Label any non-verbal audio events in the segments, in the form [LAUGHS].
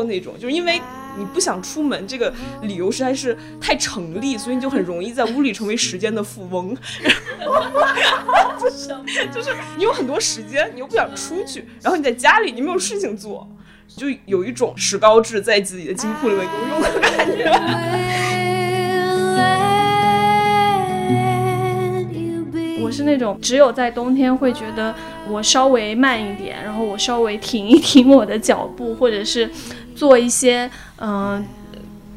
做那种，就是因为你不想出门，这个理由实在是太成立，所以你就很容易在屋里成为时间的富翁。[LAUGHS] 就是你有很多时间，你又不想出去，然后你在家里你没有事情做，就有一种石膏质在自己的金库里面游泳的感觉。我是那种只有在冬天会觉得我稍微慢一点，然后我稍微停一停我的脚步，或者是做一些嗯、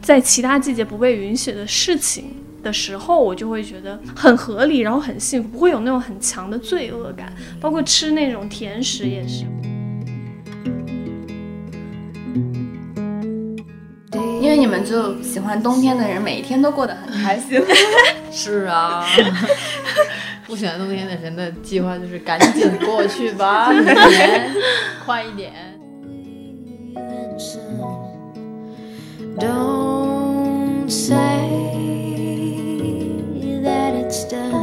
在其他季节不被允许的事情的时候，我就会觉得很合理，然后很幸福，不会有那种很强的罪恶感。包括吃那种甜食也是。因为你们就喜欢冬天的人，每一天都过得很开心。[LAUGHS] 是啊，[LAUGHS] 不喜欢冬天的人的计划就是赶紧过去吧，[LAUGHS] 年快一点。Don't say that it's done.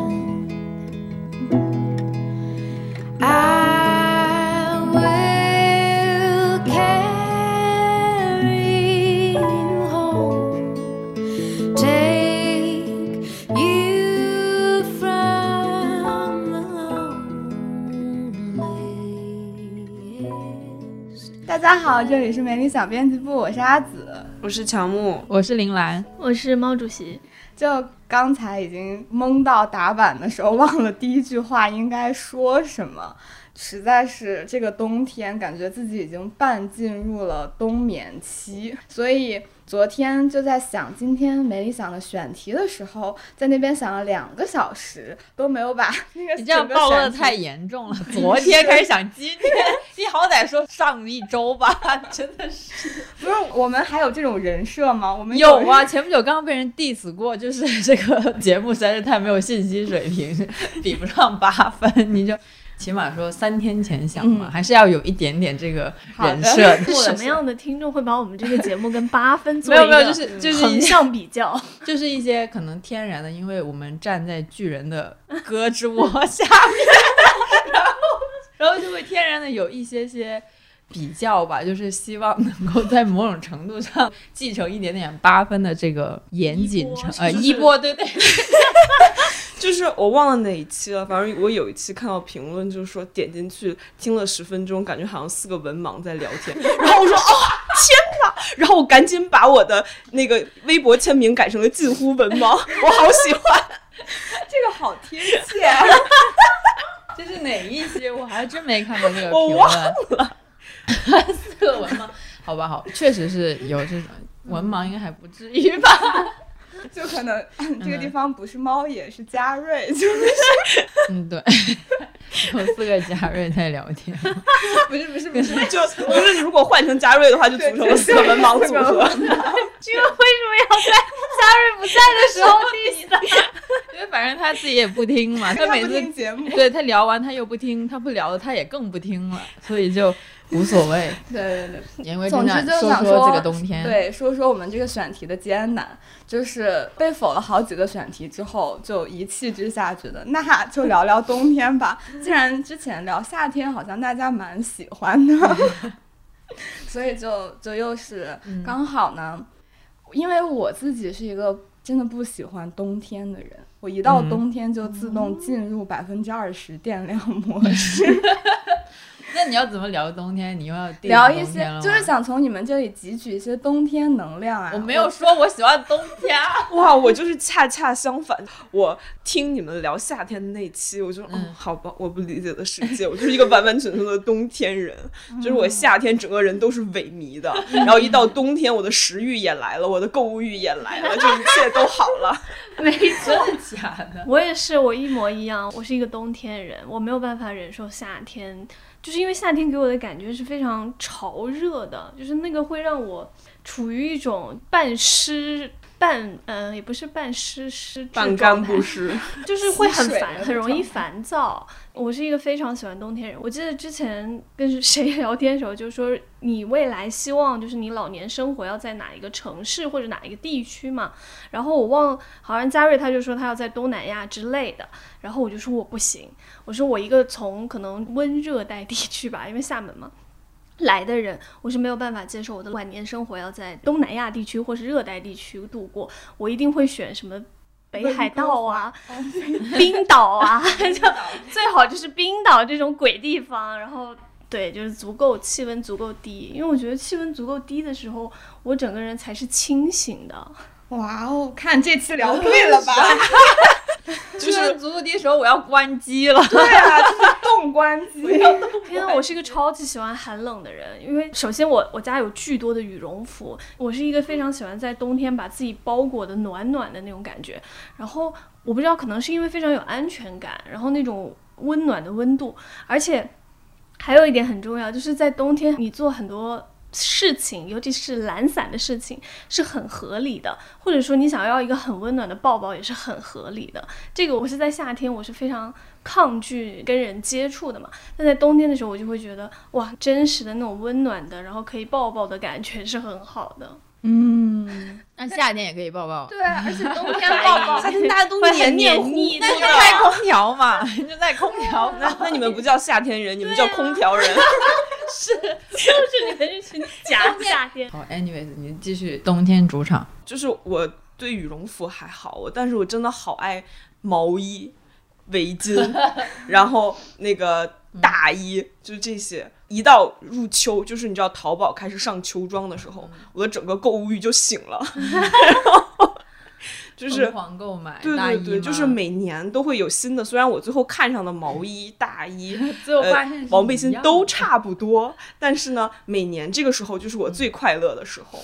家好，这里是美丽小编辑部，我是阿紫。我是乔木，我是铃兰，我是猫主席，就刚才已经懵到打板的时候，忘了第一句话应该说什么。实在是这个冬天，感觉自己已经半进入了冬眠期，所以昨天就在想今天没理想的选题的时候，在那边想了两个小时，都没有把那个 [LAUGHS] 你这样暴露的太严重了。[LAUGHS] 昨天开始想今天，[LAUGHS] 你好歹说上一周吧，真的是不是我们还有这种人设吗？我们有啊。前不久刚刚被人 diss 过，就是这个节目实在是太没有信息水平，比不上八分，你就。起码说三天前想嘛，嗯还是要有一点点这个人设。[LAUGHS] 是什么样的听众会把我们这个节目跟八分做没有没有，一个就是就是横向比较？[LAUGHS] 就是一些可能天然的，因为我们站在巨人的胳肢窝 [LAUGHS] 下面，然后然后就会天然的有一些些比较吧，就是希望能够在某种程度上继承一点点八分的这个严谨程呃一波，对对，就是我忘了哪一期了，反正我有一期看到评论，就是说点进去听了十分钟，感觉好像四个文盲在聊天，然后我说哦天哪，然后我赶紧把我的那个微博签名改成了近乎文盲，我好喜欢。[LAUGHS] 这个好贴切、啊。[LAUGHS] 这是哪一期？我还真没看过这个我评论。我忘了，[LAUGHS] 四个文盲，好吧好，确实是有这种文盲，应该还不至于吧？就可能这个地方不是猫野，是嘉瑞，[LAUGHS] 就是嗯，对，有四个嘉瑞在聊天。不是不是不是，就不是如果换成嘉瑞的话，就组成了四个文盲组合。这个为什么要在嘉瑞不在的时候 diss 呢？因为反正他自己也不听嘛，[LAUGHS] 他每次听节目。对他聊完他又不听，他不聊了他也更不听了，所以就 [LAUGHS] 无所谓。对对对。言归总之正传，就想说这个冬天，，对，说说我们这个选题的艰难，就是被否了好几个选题之后，就一气之下觉得那就聊聊冬天吧。既然之前聊夏天好像大家蛮喜欢的，[LAUGHS] 所以就就又是嗯刚好呢，因为我自己是一个真的不喜欢冬天的人，我一到嗯冬天就自动进入百分之二十电量模式。[LAUGHS] [LAUGHS] 那你要怎么聊冬天？你又要聊一些就是想从你们这里汲取一些冬天能量啊。我没有说我喜欢冬天啊，[LAUGHS] 哇，我就是恰恰相反，我听你们聊夏天的那期，我就嗯嗯好吧，我不理解的世界，我就是一个完完全全的冬天人，就是我夏天整个人都是萎靡的，然后一到冬天，我的食欲也来了，我的购物欲也来了，就一切都好了。[LAUGHS] 没错，真的假的？我也是，我一模一样。我是一个冬天人，我没有办法忍受夏天，就是因为夏天给我的感觉是非常潮热的，就是那个会让我处于一种半湿半嗯、也不是半湿湿半干不湿。就是会很烦，很容易烦躁。我是一个非常喜欢冬天人。我记得之前跟 [LAUGHS] 谁聊天的时候，就说你未来希望就是你老年生活要在哪一个城市或者哪一个地区嘛。然后我忘，好像嘉瑞他就说他要在东南亚之类的。然后我就说我不行，我说我一个从可能温热带地区吧，因为厦门嘛。来的人，我是没有办法接受我的晚年生活要在东南亚地区或是热带地区度过，我一定会选什么北海道啊、[LAUGHS] 冰岛啊，[LAUGHS] 就最好就是冰岛这种鬼地方，然后对，就是足够气温足够低，因为我觉得气温足够低的时候，我整个人才是清醒的。哇哦，看这次聊对了吧？[LAUGHS] [LAUGHS] 就是足够低的时候，我要关机了。[LAUGHS] 对啊，就是冻关机。天啊，我是一个超级喜欢寒冷的人，因为首先我我家有巨多的羽绒服，我是一个非常喜欢在冬天把自己包裹的暖暖的那种感觉。然后我不知道，可能是因为非常有安全感，然后那种温暖的温度，而且还有一点很重要，就是在冬天你做很多。事情，尤其是懒散的事情，是很合理的，或者说你想要一个很温暖的抱抱，也是很合理的。这个我是在夏天，我是非常抗拒跟人接触的嘛。但在冬天的时候，我就会觉得哇，真实的那种温暖的，然后可以抱抱的感觉是很好的。嗯，那夏天也可以抱抱，对啊，而且冬天抱抱夏天大家都会很黏黏糊黏腻糊的那就带空调嘛，就在空调。那那你们不叫夏天人，你们叫空调人。[LAUGHS] 就是你们是假夏天。好，anyways，你继续冬天主场。就是我对羽绒服还好，我但是我真的好爱毛衣、围巾，[LAUGHS] 然后那个大衣，就是这些。一到入秋，就是你知道淘宝开始上秋装的时候，我的整个购物欲就醒了，[LAUGHS] [LAUGHS] 然后就是疯狂购买对对对，就是每年都会有新的。虽然我最后看上的毛衣、大衣、[LAUGHS] 最后呃发现是毛背心都差不多，但是呢，每年这个时候就是我最快乐的时候。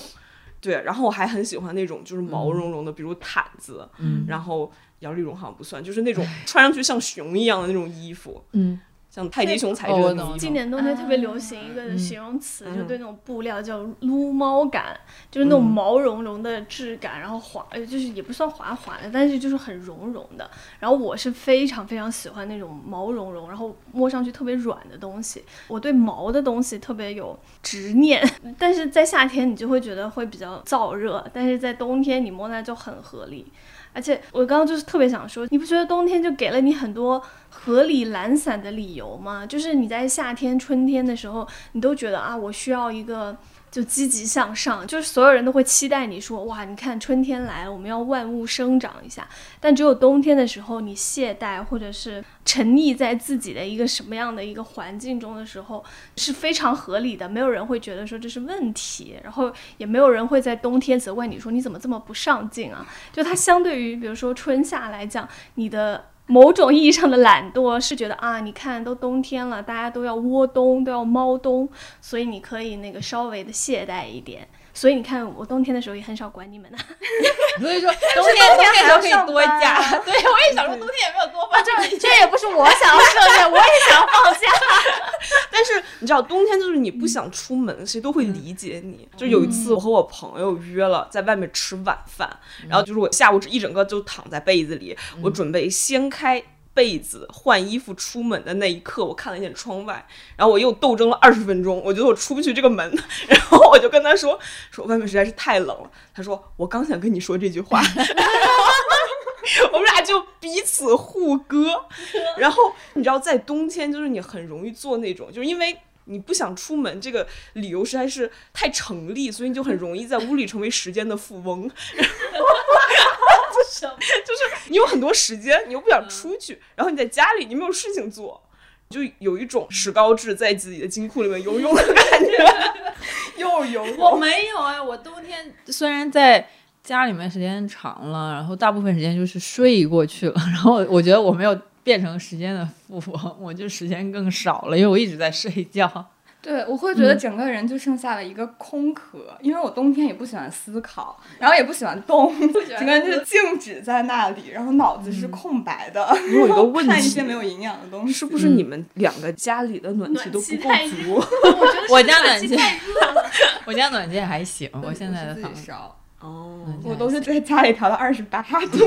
对，然后我还很喜欢那种就是毛茸茸的，比如毯子，嗯然后摇粒绒好像不算，就是那种穿上去像熊一样的那种衣服，嗯，像泰迪熊材质的。今年冬天特别流行一个嗯形容词，嗯就对那种布料叫撸猫感，就是那种嗯毛茸茸的质感，然后滑，呃就是也不算滑滑的，但是就是很绒绒的。然后我是非常非常喜欢那种毛茸茸，然后摸上去特别软的东西。我对毛的东西特别有执念，[LAUGHS] 但是在夏天你就会觉得会比较燥热，但是在冬天你摸它就很合理。而且我刚刚就是特别想说，你不觉得冬天就给了你很多合理懒散的理由吗？就是你在夏天、春天的时候，你都觉得啊，我需要一个就积极向上，就是所有人都会期待你说，哇，你看春天来了，我们要万物生长一下。但只有冬天的时候，你懈怠或者是沉溺在自己的一个什么样的一个环境中的时候，是非常合理的，没有人会觉得说这是问题，然后也没有人会在冬天责怪你说你怎么这么不上进啊。就它相对于比如说春夏来讲，你的某种意义上的懒惰是觉得啊，你看都冬天了，大家都要窝冬，都要猫冬，所以你可以那个稍微的懈怠一点。所以你看，我冬天的时候也很少管你们的。[LAUGHS] 所以说 [LAUGHS] 冬天冬天都可以多还要假。[LAUGHS] 对，我也想说冬天也没有多放假。这也不是我想要设限，我也想放假。但是你知道，冬天就是你不想出门，谁都会理解你。就有一次，我和我朋友约了在外面吃晚饭，然后就是我下午一整个就躺在被子里，我准备掀开。被子换衣服出门的那一刻，我看了一眼窗外，然后我又斗争了二十分钟，我觉得我出不去这个门，[LAUGHS] 然后我就跟他说说外面实在是太冷了。他说我刚想跟你说这句话，[LAUGHS] 我们俩就彼此互割。然后你知道，在冬天就是你很容易做那种，就是因为。你不想出门，这个理由实在是太成立，所以你就很容易在屋里成为时间的富翁。[LAUGHS] [LAUGHS] 就是你有很多时间，你又不想出去，然后你在家里你没有事情做，就有一种史高治在自己的金库里面游泳的感觉，[LAUGHS] 又游我。没有哎，我冬天虽然在家里面时间长了，然后大部分时间就是睡过去了，然后我觉得我没有变成时间的富翁，我就时间更少了，因为我一直在睡觉。对，我会觉得整个人就剩下了一个空壳，因为我冬天也不喜欢思考，然后也不喜欢动，整个人就是静止在那里，然后脑子是空白的。我有一个问题看一些没有营养的东西，是不是你们两个家里的暖气都不够足？我 [LAUGHS] 我家暖气太 [LAUGHS] 热了。我家暖气还行，我现在的自房子己烧。哦，嗯我都是在家里调到二十八度。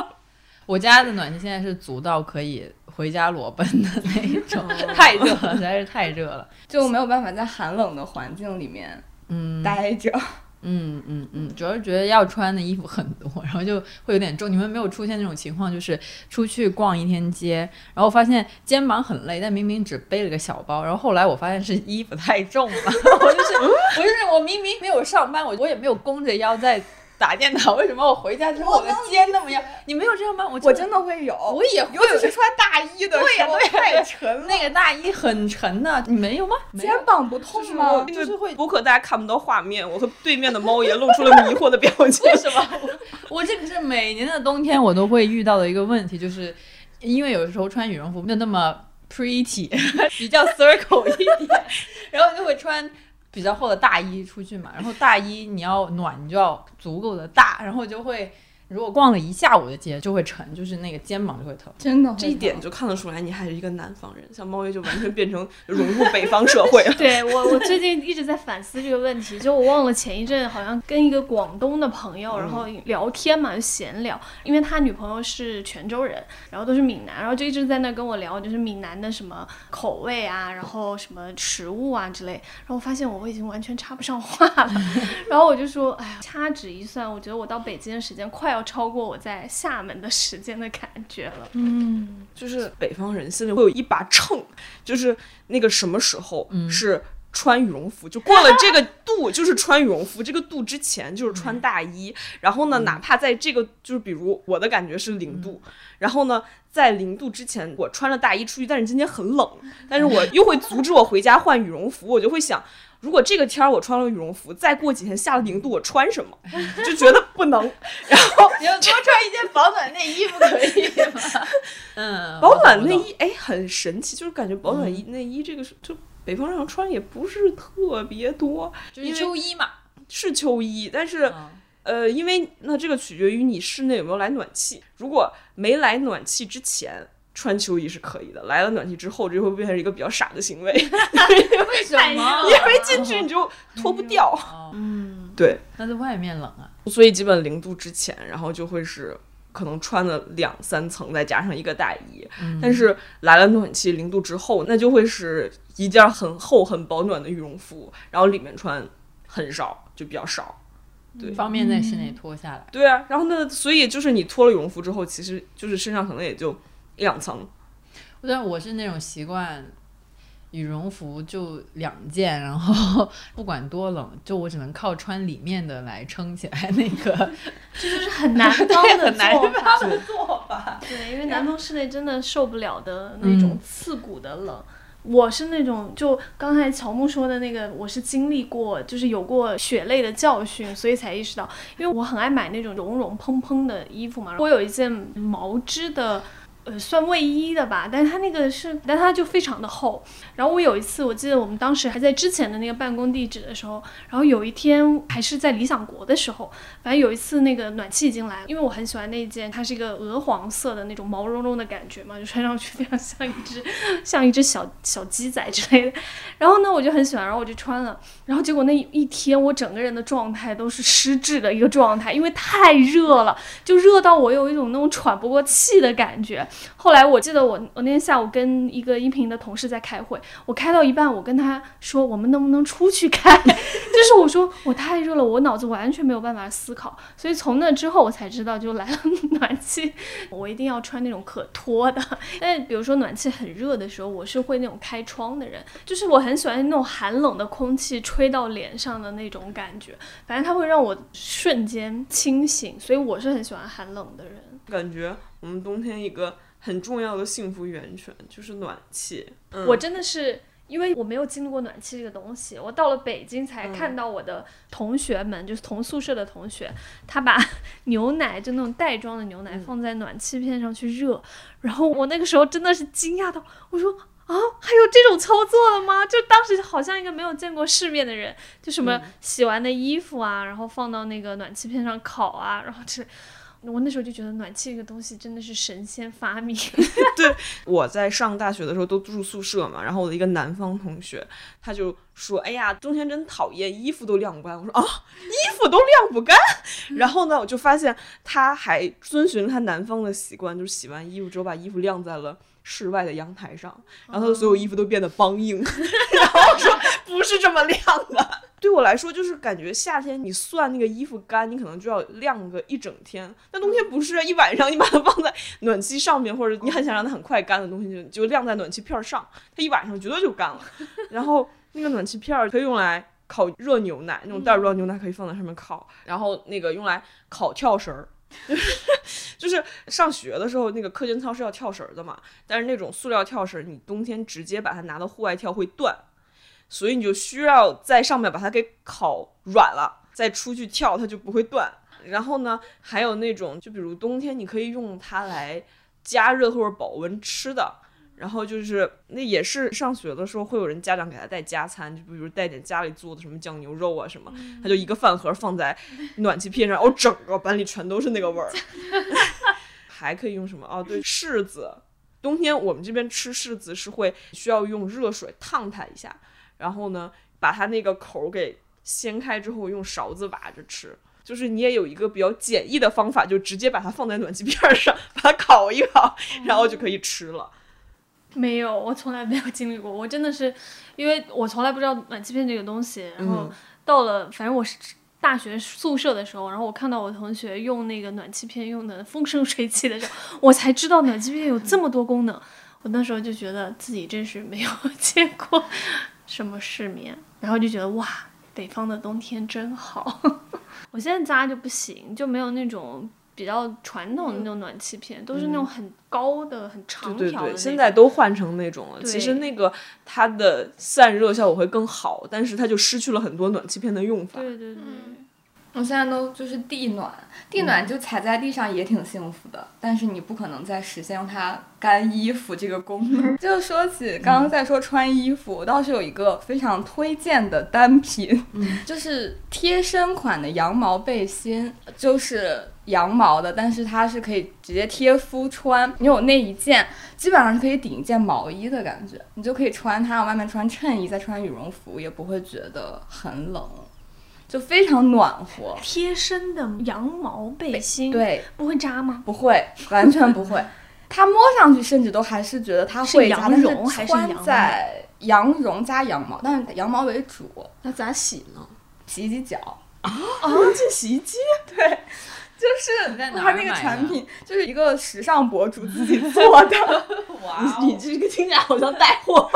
[LAUGHS] 我家的暖气现在是足到可以回家裸奔的那一种，[LAUGHS] 太热了，实在是太热了。就没有办法在寒冷的环境里面嗯待着。嗯嗯嗯，主要是觉得要穿的衣服很多，然后就会有点重。你们没有出现那种情况，就是出去逛一天街，然后发现肩膀很累，但明明只背了个小包，然后后来我发现是衣服太重了，[LAUGHS] 我就是我就是我明明没有上班，我我也没有弓着腰在打电脑，为什么我回家之后我的肩那么样？你没有这样吗？我我真的会有，我也会尤其是穿大衣的时候，太沉了，那个大衣很沉的，你没有吗？肩膀不痛吗我？就是会播客大家看不到画面，我和对面的猫也露出了迷惑的表情。为什么？我 [LAUGHS] 我这个是每年的冬天我都会遇到的一个问题，就是因为有时候穿羽绒服没有那么 pretty，[LAUGHS] 比较 circle 一点，然后就会穿比较厚的大衣出去嘛。然后大衣你要暖，你就要足够的大，然后就会如果逛了一下午的街就会沉，就是那个肩膀就会疼。真的这一点就看得出来，你还是一个南方人，像猫爷就完全变成融入北方社会了。[LAUGHS] 对我，我最近一直在反思这个问题。就我忘了前一阵好像跟一个广东的朋友，然后聊天嘛，就闲聊，因为他女朋友是泉州人，然后都是闽南，然后就一直在那跟我聊，就是闽南的什么口味啊，然后什么食物啊之类。然后我发现我已经完全插不上话了，[LAUGHS] 然后我就说，哎呀，掐指一算，我觉得我到北京的时间快要超过我在厦门的时间的感觉了。嗯就是北方人心里会有一把秤，就是那个什么时候是穿羽绒服，就过了这个度 [LAUGHS] 就是穿羽绒服，这个度之前就是穿大衣。然后呢，哪怕在这个就是比如我的感觉是零度，然后呢。在零度之前，我穿着大衣出去，但是今天很冷，但是我又会阻止我回家换羽绒服，我就会想，如果这个天儿我穿了羽绒服，再过几天下了零度，我穿什么？[LAUGHS] 就觉得不能。[LAUGHS] 然后你要多穿一件保暖内衣不可以吗？嗯，保暖内衣，哎，很神奇，就是感觉保暖衣内衣这个是就北方人穿也不是特别多，就是秋衣嘛。是秋衣，但是、嗯呃，因为那这个取决于你室内有没有来暖气，如果没来暖气之前。穿秋衣是可以的，来了暖气之后，这会变成一个比较傻的行为，[LAUGHS] 为什么？[LAUGHS] 因为进去你就脱不掉。哦嗯，对，那在外面冷啊。所以基本零度之前，然后就会是可能穿了两三层，再加上一个大衣。但是来了暖气零度之后，那就会是一件很厚、很保暖的羽绒服，然后里面穿很少，就比较少。对方便在室内脱下来。对啊，然后呢，所以就是你脱了羽绒服之后，其实就是身上可能也就一两层。但我是那种习惯，羽绒服就两件，然后不管多冷，就我只能靠穿里面的来撑起来那个。[LAUGHS] 这就是很难当的 [LAUGHS] 很南做法。方的做法。对，因为南方室内真的受不了的那种嗯刺骨的冷。我是那种，就刚才乔木说的那个，我是经历过，就是有过血泪的教训，所以才意识到，因为我很爱买那种绒绒蓬蓬的衣服嘛。我有一件毛织的。呃，算卫衣的吧，但是它那个是，但它就非常的厚。然后我有一次，我记得我们当时还在之前的那个办公地址的时候，然后有一天还是在理想国的时候，反正有一次那个暖气已经来了，因为我很喜欢那一件，它是一个鹅黄色的那种毛茸茸的感觉嘛，就穿上去非常像一只 [LAUGHS] 像一只小小鸡仔之类的。然后呢，我就很喜欢，然后我就穿了，然后结果那一天我整个人的状态都是失智的一个状态，因为太热了，就热到我有一种那种喘不过气的感觉。后来我记得我我那天下午跟一个音频的同事在开会，我开到一半，我跟他说我们能不能出去开，[LAUGHS] 就是我说我太热了，我脑子完全没有办法思考，所以从那之后我才知道，就来了暖气，我一定要穿那种可脱的。[LAUGHS] 但比如说暖气很热的时候，我是会那种开窗的人，就是我很喜欢那种寒冷的空气吹到脸上的那种感觉，反正它会让我瞬间清醒，所以我是很喜欢寒冷的人。感觉我们冬天一个很重要的幸福源泉就是暖气。嗯、我真的是因为我没有经历过暖气这个东西，我到了北京才看到我的同学们，就是同宿舍的同学，他把 [LAUGHS] 牛奶就那种袋装的牛奶放在暖气片上去热，然后我那个时候真的是惊讶到，我说。啊，还有这种操作的吗？就当时好像一个没有见过世面的人，就什么洗完的衣服啊，然后放到那个暖气片上烤啊，然后这，我那时候就觉得暖气这个东西真的是神仙发明。[LAUGHS] 对我在上大学的时候都住宿舍嘛，然后我的一个南方同学，他就说：“哎呀，冬天真讨厌，衣服都晾不干。”我说：“啊，衣服都晾不干。[LAUGHS] ”然后呢，我就发现他还遵循他南方的习惯，就是洗完衣服之后把衣服晾在了室外的阳台上，然后他的所有衣服都变得梆硬。[LAUGHS] 然后我说：“不是这么晾的。”对我来说，就是感觉夏天你算那个衣服干，你可能就要晾个一整天。但冬天不是啊一晚上，你把它放在暖气上面，或者你很想让它很快干的东西，就就晾在暖气片儿上，它一晚上绝对就干了。[LAUGHS] 然后那个暖气片儿可以用来烤热牛奶，那种袋装牛奶可以放在上面烤，然后那个用来烤跳绳儿。就 [LAUGHS] 是就是上学的时候，那个课间操是要跳绳儿的嘛，但是那种塑料跳绳儿，你冬天直接把它拿到户外跳会断，所以你就需要在上面把它给烤软了，再出去跳，它就不会断。然后呢，还有那种，就比如冬天你可以用它来加热或者保温吃的。然后就是那也是上学的时候会有人家长给他带加餐，就比如带点家里做的什么酱牛肉啊什么，他就一个饭盒放在暖气片上，哦，整个班里全都是那个味儿。[LAUGHS] 还可以用什么？哦，对，柿子。冬天我们这边吃柿子是会需要用热水烫它一下，然后呢把它那个口儿给掀开之后用勺子挖着吃。就是你也有一个比较简易的方法，就直接把它放在暖气片儿上，把它烤一烤，[LAUGHS] 然后就可以吃了。没有，我从来没有经历过。我真的是，因为我从来不知道暖气片这个东西。然后到了，反正我是大学宿舍的时候，然后我看到我同学用那个暖气片用的风生水起的时候，我才知道暖气片有这么多功能。我那时候就觉得自己真是没有见过什么世面，然后就觉得哇，北方的冬天真好。[LAUGHS] 我现在家就不行，就没有那种。比较传统的那种暖气片，都是那种很高的、很长条的。对对对，现在都换成那种了。其实那个它的散热效果会更好，但是它就失去了很多暖气片的用法。对对对。我现在都就是地暖，地暖就踩在地上也挺幸福的，但是你不可能再实现让它干衣服这个功能。[LAUGHS] 就说起刚刚在说穿衣服，我倒是有一个非常推荐的单品，[LAUGHS] 就是贴身款的羊毛背心，就是羊毛的，但是它是可以直接贴肤穿，你有那一件，基本上是可以顶一件毛衣的感觉，你就可以穿它，外面穿衬衣，再穿羽绒服，也不会觉得很冷。就非常暖和，贴身的羊毛背心，对，不会扎吗？不会，完全不会。它摸上去甚至都还是觉得它会羊绒还是穿在羊绒加羊毛，但是羊毛为主。那咋洗呢？洗洗脚啊？这洗衣机？[LAUGHS] 对。就是他那个产品，就是一个时尚博主自己做的。[LAUGHS] 哇，你这个听起来好像带货。[LAUGHS]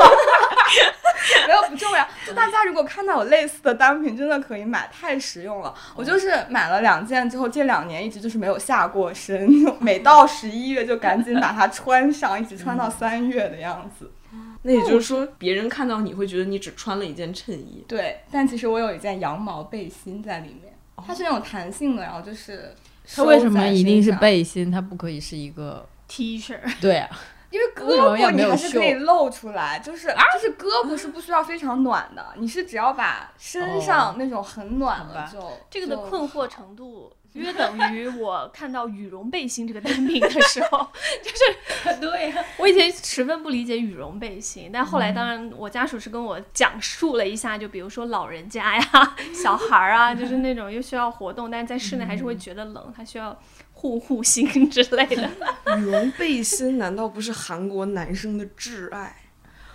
没有不重要，就大家如果看到有类似的单品，真的可以买，太实用了。我就是买了两件之后，这两年一直就是没有下过身，每到十一月就赶紧把它穿上，一直穿到三月的样子。[LAUGHS] 那也就是说，别人看到你会觉得你只穿了一件衬衣。对，但其实我有一件羊毛背心在里面，它是那种弹性的，然后就是。它为什么一定是背心？它不可以是一个 T 恤？对啊，因为胳膊你还是可以露出来，就是就是胳膊是不需要非常暖的，你是只要把身上那种很暖的就这个的困惑程度。[LAUGHS] 约等于我看到羽绒背心这个单品的时候，[LAUGHS] 就是 [LAUGHS] 对呀。我以前十分不理解羽绒背心，但后来当然我家属是跟我讲述了一下，就比如说老人家呀、小孩儿啊，就是那种又需要活动，但是在室内还是会觉得冷，他需要护护心之类的。羽绒背心难道不是韩国男生的挚爱？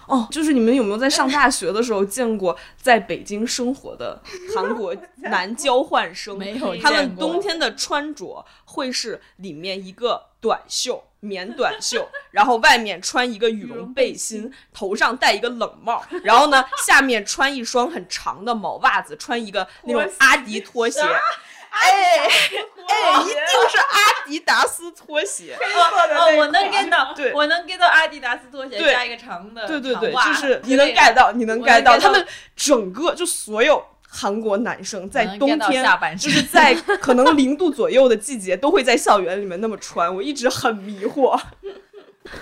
哦，就是你们有没有在上大学的时候见过在北京生活的韩国男交换生？没有，他们冬天的穿着会是里面一个短袖棉短袖，[LAUGHS] 然后外面穿一个羽绒背心，头上戴一个冷帽，然后呢下面穿一双很长的毛袜子，穿一个那种阿迪拖鞋。哎哎，一定是阿迪达斯拖鞋。[LAUGHS] 哦，我能 get 到，对，我能 get 到阿迪达斯拖鞋加一个长的对对对，就是你能 get 到，你能 get 到，他们整个就所有韩国男生在冬天，就是在 [LAUGHS] 可能零度左右的季节，都会在校园里面那么穿。我一直很迷惑。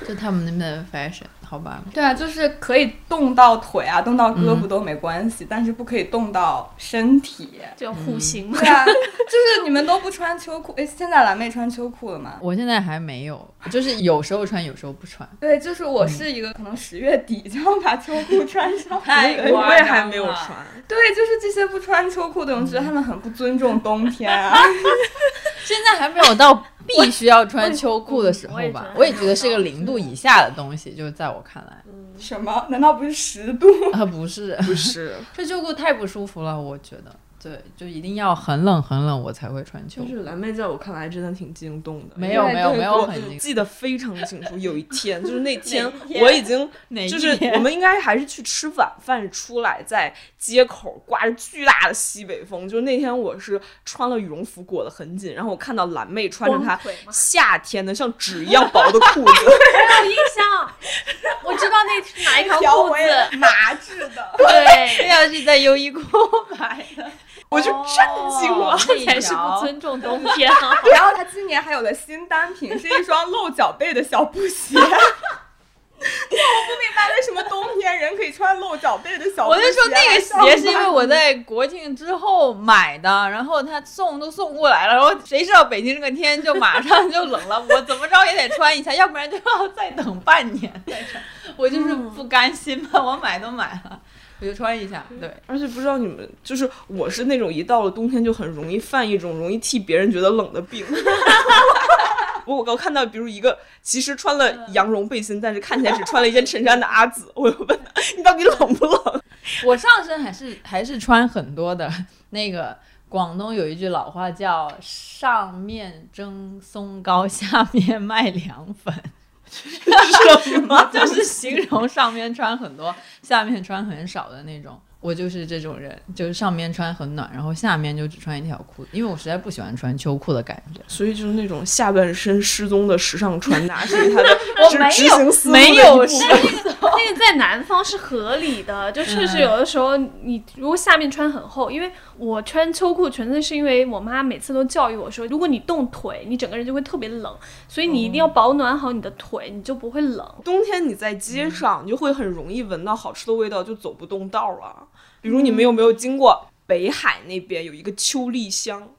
就他们那边的 fashion，好吧？对啊，就是可以冻到腿啊，冻到胳膊都没关系，但是不可以冻到身体。就护心嘛。对啊，就是你们都不穿秋裤，哎，现在蓝妹穿秋裤了吗？我现在还没有，就是有时候穿，有时候不穿。对，就是我是一个可能十月底就要把秋裤穿上，太我也还没有穿。对，就是这些不穿秋裤的人，我觉得他们很不尊重冬天啊。[LAUGHS] 现在还没有到必须要穿秋裤的时候？吧我也觉得是个零度以下的东西，就是在我看来，什么？难道不是十度？啊不是，不是，[LAUGHS] 穿秋裤太不舒服了，我觉得。对，就一定要很冷很冷我才会穿秋裤。就是蓝妹在我看来真的挺惊动的。没有没有没有我很惊记得非常清楚，有一天就是那 [LAUGHS] 天天我已经哪一就是我们应该还是去吃晚饭出来，在街口刮着巨大的西北风。就是那天我是穿了羽绒服裹得很紧，然后我看到蓝妹穿着她夏天的像纸一样薄的裤子，[LAUGHS] 有印象，我知道那是哪一条裤回子。麻质的。对，[LAUGHS] 那要是在优衣库买的，我就震惊了。这这 [LAUGHS] 才是不尊重冬天啊！[LAUGHS] 然后他今年还有了新单品，是一双露脚背的小布鞋。[LAUGHS] 我不明白为什么冬天人可以穿露脚背的小布鞋。我就说那个鞋是因为我在国庆之后买的，然后他送都送过来了，然后谁知道北京这个天就马上就冷了，我怎么着也得穿一下，要不然就要再等半年再穿。我就是不甘心嘛，我买都买了，我就穿一下。对，而且不知道你们，就是我是那种一到了冬天就很容易犯一种容易替别人觉得冷的病。[LAUGHS] 我我刚看到，比如一个其实穿了羊绒背心，但是看起来只穿了一件衬衫的阿紫，我就问他：“你到底冷不冷我上身还是还是穿很多的。那个广东有一句老话叫“上面蒸松糕，下面卖凉粉”。[LAUGHS] 什么？[LAUGHS] 就是形容上面穿很多，下面穿很少的那种。我就是这种人，就是上面穿很暖，然后下面就只穿一条裤子，因为我实在不喜欢穿秋裤的感觉。所以就是那种下半身失踪的时尚穿搭，是他的 [LAUGHS] 执没有执行思路没有一部分那个在南方是合理的，就确实有的时候你如果下面穿很厚，因为我穿秋裤纯粹是因为我妈每次都教育我说，如果你冻腿，你整个人就会特别冷，所以你一定要保暖好你的腿，你就不会冷。冬天你在街上，你就会很容易闻到好吃的味道，就走不动道了。比如你们有没有经过北海那边有一个秋丽香？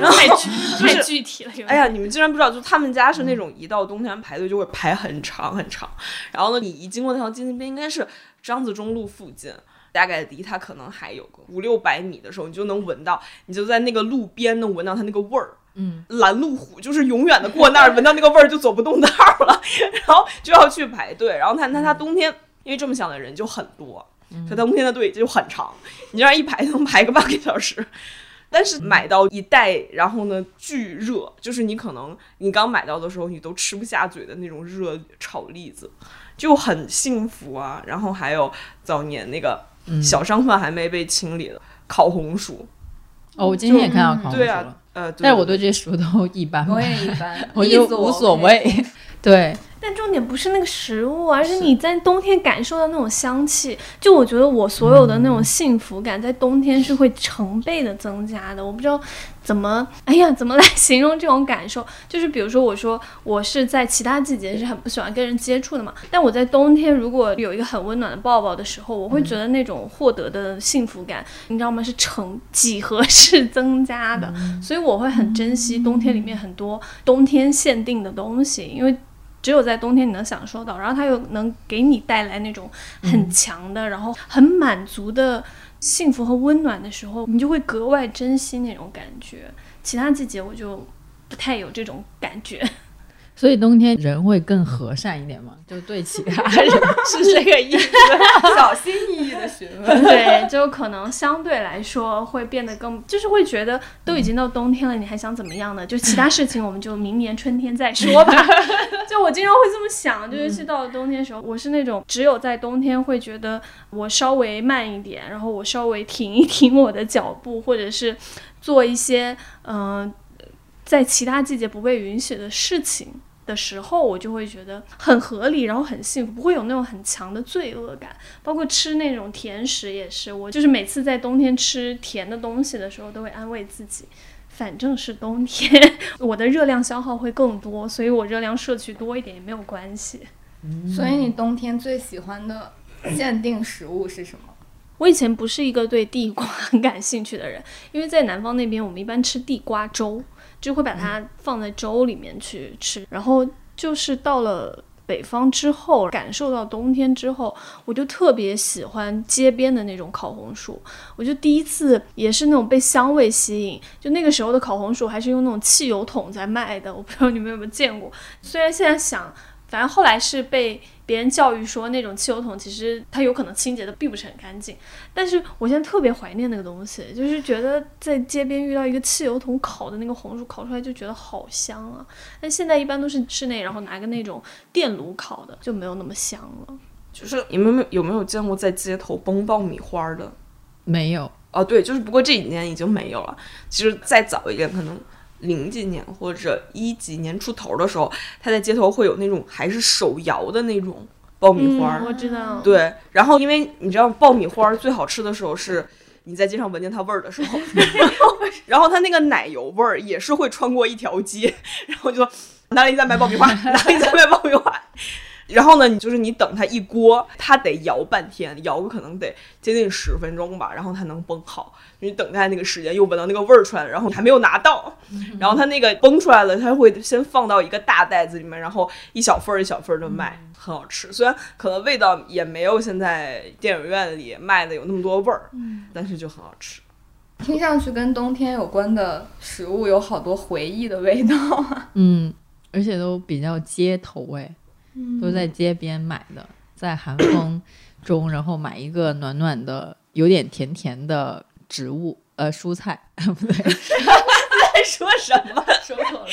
然后太具太具体了，哎呀，你们竟然不知道，就他们家是那种一到冬天排队就会排很长很长，然后呢，你一经过那条街那边应该是张自忠路附近。大概离它可能还有个五六百米的时候，你就能闻到，你就在那个路边能闻到它那个味儿。嗯，拦路虎就是永远的过那儿，闻到那个味儿就走不动道了，[LAUGHS] 然后就要去排队。然后它它它冬天，因为这么想的人就很多，所以它冬天的队就很长，你这样一排能排个半个小时。但是买到一袋，然后呢巨热，就是你可能你刚买到的时候你都吃不下嘴的那种热炒栗子，就很幸福啊。然后还有早年那个小商贩还没被清理的烤红薯，哦，我今天也看到烤红对啊薯了，，呃，对但是我对这些薯都一般。般，我也一般，[LAUGHS] 我就无所谓。对，但重点不是那个食物，而是你在冬天感受到那种香气。就我觉得我所有的那种幸福感，在冬天是会成倍的增加的。我不知道怎么，哎呀，怎么来形容这种感受？就是比如说，我说我是在其他季节是很不喜欢跟人接触的嘛，但我在冬天如果有一个很温暖的抱抱的时候，我会觉得那种获得的幸福感，你知道吗？是成几何式增加的。所以我会很珍惜冬天里面很多冬天限定的东西，因为。只有在冬天你能享受到，然后它又能给你带来那种很强的，然后很满足的幸福和温暖的时候，你就会格外珍惜那种感觉。其他季节我就不太有这种感觉。所以冬天人会更和善一点嘛，[LAUGHS] 就对其他人是这个意思。小心翼翼的询问。[LAUGHS] 对，就可能相对来说会变得更，就是会觉得都已经到冬天了，你还想怎么样呢？就其他事情我们就明年春天再说吧。[LAUGHS] 就我经常会这么想，就尤其到了冬天的时候，我是那种只有在冬天会觉得我稍微慢一点，然后我稍微停一停我的脚步，或者是做一些嗯、呃在其他季节不被允许的事情。的时候，我就会觉得很合理，然后很幸福，不会有那种很强的罪恶感。包括吃那种甜食也是，我就是每次在冬天吃甜的东西的时候，都会安慰自己，反正是冬天，[LAUGHS] 我的热量消耗会更多，所以我热量摄取多一点也没有关系。所以你冬天最喜欢的限定食物是什么？我以前不是一个对地瓜很 [LAUGHS] 感兴趣的人，因为在南方那边我们一般吃地瓜粥，就会把它放在粥里面去吃。然后就是到了北方之后，感受到冬天之后，我就特别喜欢街边的那种烤红薯。我就第一次也是那种被香味吸引，就那个时候的烤红薯还是用那种汽油桶在卖的，我不知道你们有没有见过。虽然现在想，反正后来是被别人教育说，那种汽油桶其实它有可能清洁的并不是很干净。但是我现在特别怀念那个东西，就是觉得在街边遇到一个汽油桶烤的那个红薯，烤出来就觉得好香啊。但现在一般都是室内，然后拿个那种电炉烤的，就没有那么香了。就是你们有没有见过在街头崩爆米花的？没有，哦，对，就是不过这几年已经没有了。其实再早一点，可能零几年或者一几年出头的时候，他在街头会有那种还是手摇的那种爆米花。嗯，我知道。对，然后因为你知道爆米花最好吃的时候是你在街上闻见它味儿的时候，[LAUGHS] 然后它那个奶油味儿也是会穿过一条街，然后就说哪里在卖爆米花，[LAUGHS] 哪里在卖爆米花。然后呢，你就是你等它一锅，它得摇半天，摇个可能得接近十分钟吧，然后它能崩好。你等待那个时间，又闻到那个味儿出来了，然后你还没有拿到，然后它那个崩出来了，它会先放到一个大袋子里面，然后一小份儿一小份的卖，很好吃。虽然可能味道也没有现在电影院里卖的有那么多味儿，但是就很好吃。听上去跟冬天有关的食物有好多回忆的味道。嗯，而且都比较街头哎，都在街边买的，在寒风中，然后买一个暖暖的、有点甜甜的植物，呃，蔬菜，[LAUGHS] 不对，在说什么？说错了。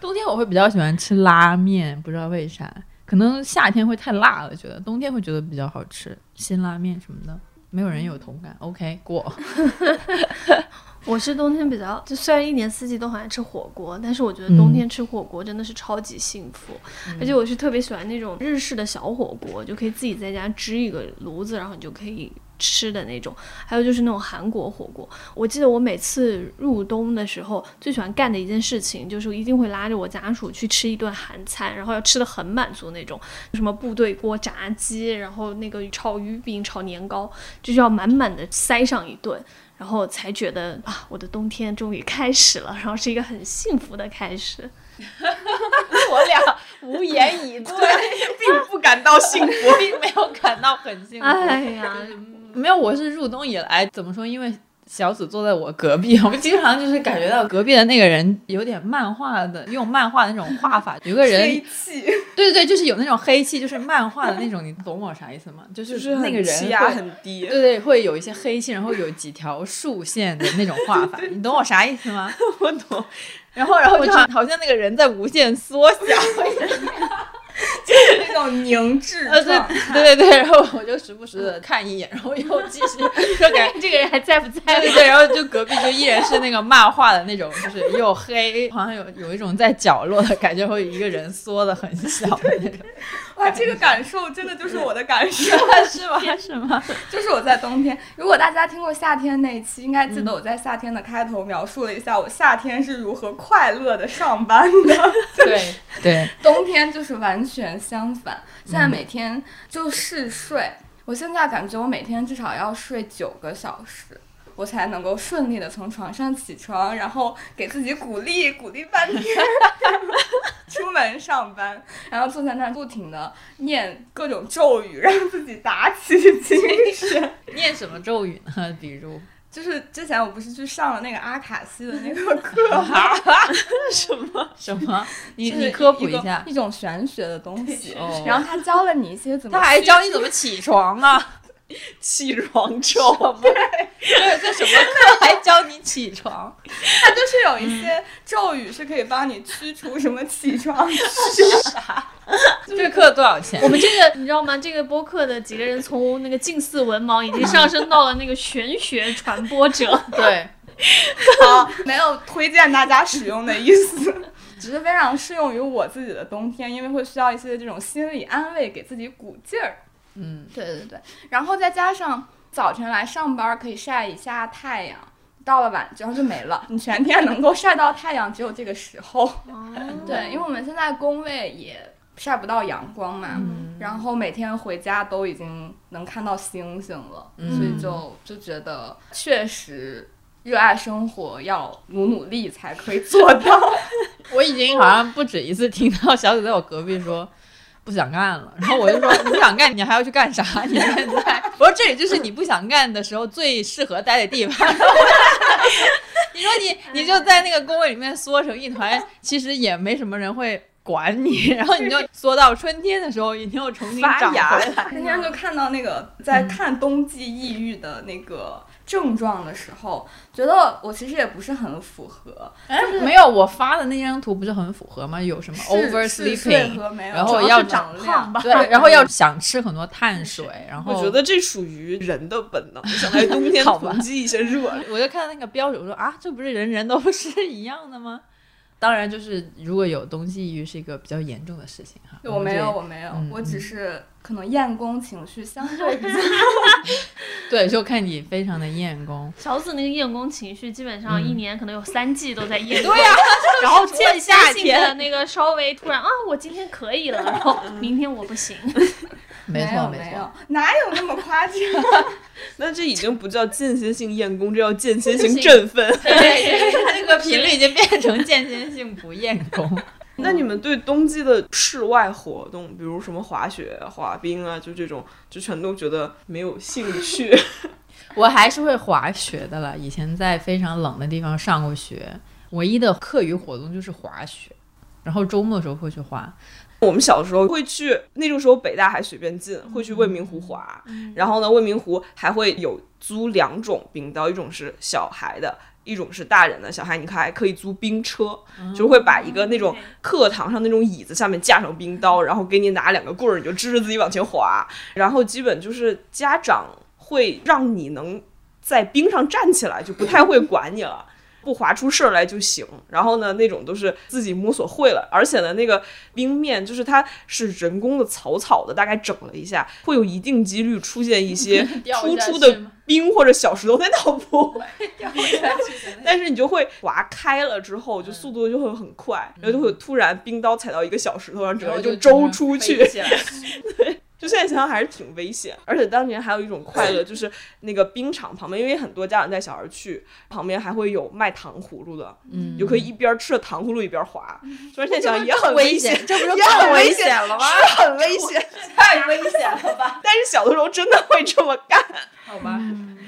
冬天我会比较喜欢吃拉面，不知道为啥，可能夏天会太辣了，觉得冬天会觉得比较好吃，辛拉面什么的。没有人有同感，[LAUGHS] OK 过。我是冬天比较，就虽然一年四季都很爱吃火锅，但是我觉得冬天吃火锅真的是超级幸福，而且我是特别喜欢那种日式的小火锅，就可以自己在家支一个炉子，然后你就可以吃的那种。还有就是那种韩国火锅，我记得我每次入冬的时候最喜欢干的一件事情，就是一定会拉着我家属去吃一顿韩餐，然后要吃的很满足那种，什么部队锅炸鸡，然后那个炒鱼饼、炒年糕，就是要满满的塞上一顿。然后才觉得啊，我的冬天终于开始了，然后是一个很幸福的开始。[LAUGHS] 我俩无言以对，并不感到幸福。[LAUGHS] 并没有感到很幸福。哎呀，[LAUGHS] 没有，我是入冬以来怎么说？因为小紫坐在我隔壁，[LAUGHS] 我们经常就是感觉到隔壁的那个人有点漫画的，用漫画的那种画法，有个人黑气，对对对，就是有那种黑气，就是漫画的那种，你懂我啥意思吗？就 [LAUGHS] 是就是那个人气压会很低，对对，会有一些黑气，然后有几条竖线的那种画法，[LAUGHS] 你懂我啥意思吗？我懂。然后，然后就好好像那个人在无限缩小，[LAUGHS] 就是那种凝 [LAUGHS] 滞呃，对状。对对对，然后我就时不时的看一眼，然后又继续 [LAUGHS] 说感觉这个人还在不在？对对对，然后就隔壁就依然是那个漫画的那种，就是又黑，好像有有一种在角落的感觉，会一个人缩的很小的那种，哇，这个感受真的就是我的感受。是吗？是吗？就是我在冬天，如果大家听过夏天那一期，应该记得我在夏天的开头描述了一下我夏天是如何快乐的上班的。[LAUGHS] 对对，冬天就是完全相反，现在每天就嗜睡。我现在感觉我每天至少要睡九个小时，我才能够顺利的从床上起床，然后给自己鼓励鼓励半天，[LAUGHS] 出门上班，然后坐在那儿不停的念各种咒语，让自己打起精神。[LAUGHS] 念什么咒语呢？[LAUGHS] 比如就是之前我不是去上了那个阿卡西的那个课吗？什么？什么？你你科普一下。一种玄学的东西，哦然后他教了你一些怎么他还教你怎么起床啊？[LAUGHS] 起床咒？对，这什么课还教你起床？它就是有一些咒语是可以帮你驱除什么起床气。[LAUGHS] 这个课多少钱我？们这个你知道吗？这个播客的几个人从那个近似文盲，已经上升到了那个玄学传播者。[LAUGHS] 对，好，没有推荐大家使用的意思，只是非常适用于我自己的冬天，因为会需要一些这种心理安慰，给自己鼓劲儿。嗯，对对对，然后再加上早晨来上班可以晒一下太阳，到了晚上就没了，[LAUGHS] 你全天能够晒到太阳只有这个时候。哦对，因为我们现在工位也晒不到阳光嘛，嗯然后每天回家都已经能看到星星了，嗯所以就就觉得确实热爱生活要努努力才可以做到。[LAUGHS] 我已经好像不止一次听到小紫在我隔壁说。不想干了，然后我就说 [LAUGHS] 你不想干，你还要去干啥？[LAUGHS] 你现在，我说这里就是你不想干的时候最适合待的地方。[LAUGHS] 你说你你就在那个工位里面缩成一团，其实也没什么人会管你，然后你就缩到春天的时候，你又重新长发芽回来。那天就看到那个在看冬季抑郁的那个症状的时候，觉得我其实也不是很符合，哎，没有，我发的那张图不是很符合吗？有什么 over 是睡 sleeping，和没有，然后要长胖吧对，[LAUGHS] 然后要想吃很多碳水，然后我觉得这属于人的本能，想在冬天 [LAUGHS] 囤积一些热量。[LAUGHS] 我就看到那个标准，我说啊，这不是人人都是一样的吗？当然，就是如果有冬季抑郁是一个比较严重的事情哈。我没有，我没有，嗯我只是可能厌工情绪相对比较 [LAUGHS] 这 [LAUGHS] 对，就看你非常的厌工。小紫那个厌工情绪，基本上嗯一年可能有三季都在厌 [LAUGHS] 工。对呀、然后间歇性夏天的那个稍微突然啊，我今天可以了，然后明天我不行。没错没错哪有那么夸张？[LAUGHS] 那这已经不叫间歇性厌工，这叫间歇性性振奋。对，[LAUGHS] 它这个频率已经变成间歇性不厌工。[LAUGHS] 那你们对冬季的室外活动，比如什么滑雪、滑冰啊，就这种，就全都觉得没有兴趣。我还是会滑雪的了，以前在非常冷的地方上过学，唯一的课余活动就是滑雪，然后周末的时候会去滑。[LAUGHS] 我们小时候会去，那种时候北大还随便进，会去未名湖滑。然后呢，未名湖还会有租两种冰刀，一种是小孩的，一种是大人的。小孩你看还可以租冰车，就是会把一个那种课堂上那种椅子下面架上冰刀，然后给你拿两个棍儿，你就支着自己往前滑。然后基本就是家长会让你能在冰上站起来，就不太会管你了。不划出事儿来就行。然后呢，那种都是自己摸索会了，而且呢，那个冰面就是它是人工的草草的，大概整了一下，会有一定几率出现一些 [LAUGHS] 突出的冰或者小石头，但倒不会。但是你就会划开了之后，就速度就会很快，然后就会突然冰刀踩到一个小石头上，整个就周出去。[LAUGHS] 就现在想想还是挺危险，而且当年还有一种快乐，就是那个冰场旁边，因为很多家长带小孩去，旁边还会有卖糖葫芦的，嗯就可以一边吃着糖葫芦一边滑。虽然现在想想也很危险，这不是也很更危危险险了吗？是很危险，太危险了吧？[LAUGHS] 但是小的时候真的会这么干。[LAUGHS] 好吧，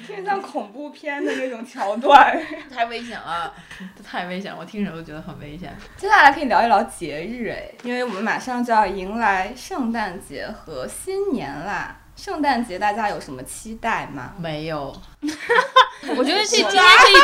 听着像恐怖片的那种桥段。[LAUGHS] 太危险了，这太危险了，我听着都觉得很危险。接下来可以聊一聊节日哎，因为我们马上就要迎来圣诞节和新年啦。圣诞节大家有什么期待吗？没有，[LAUGHS] 我觉得这今天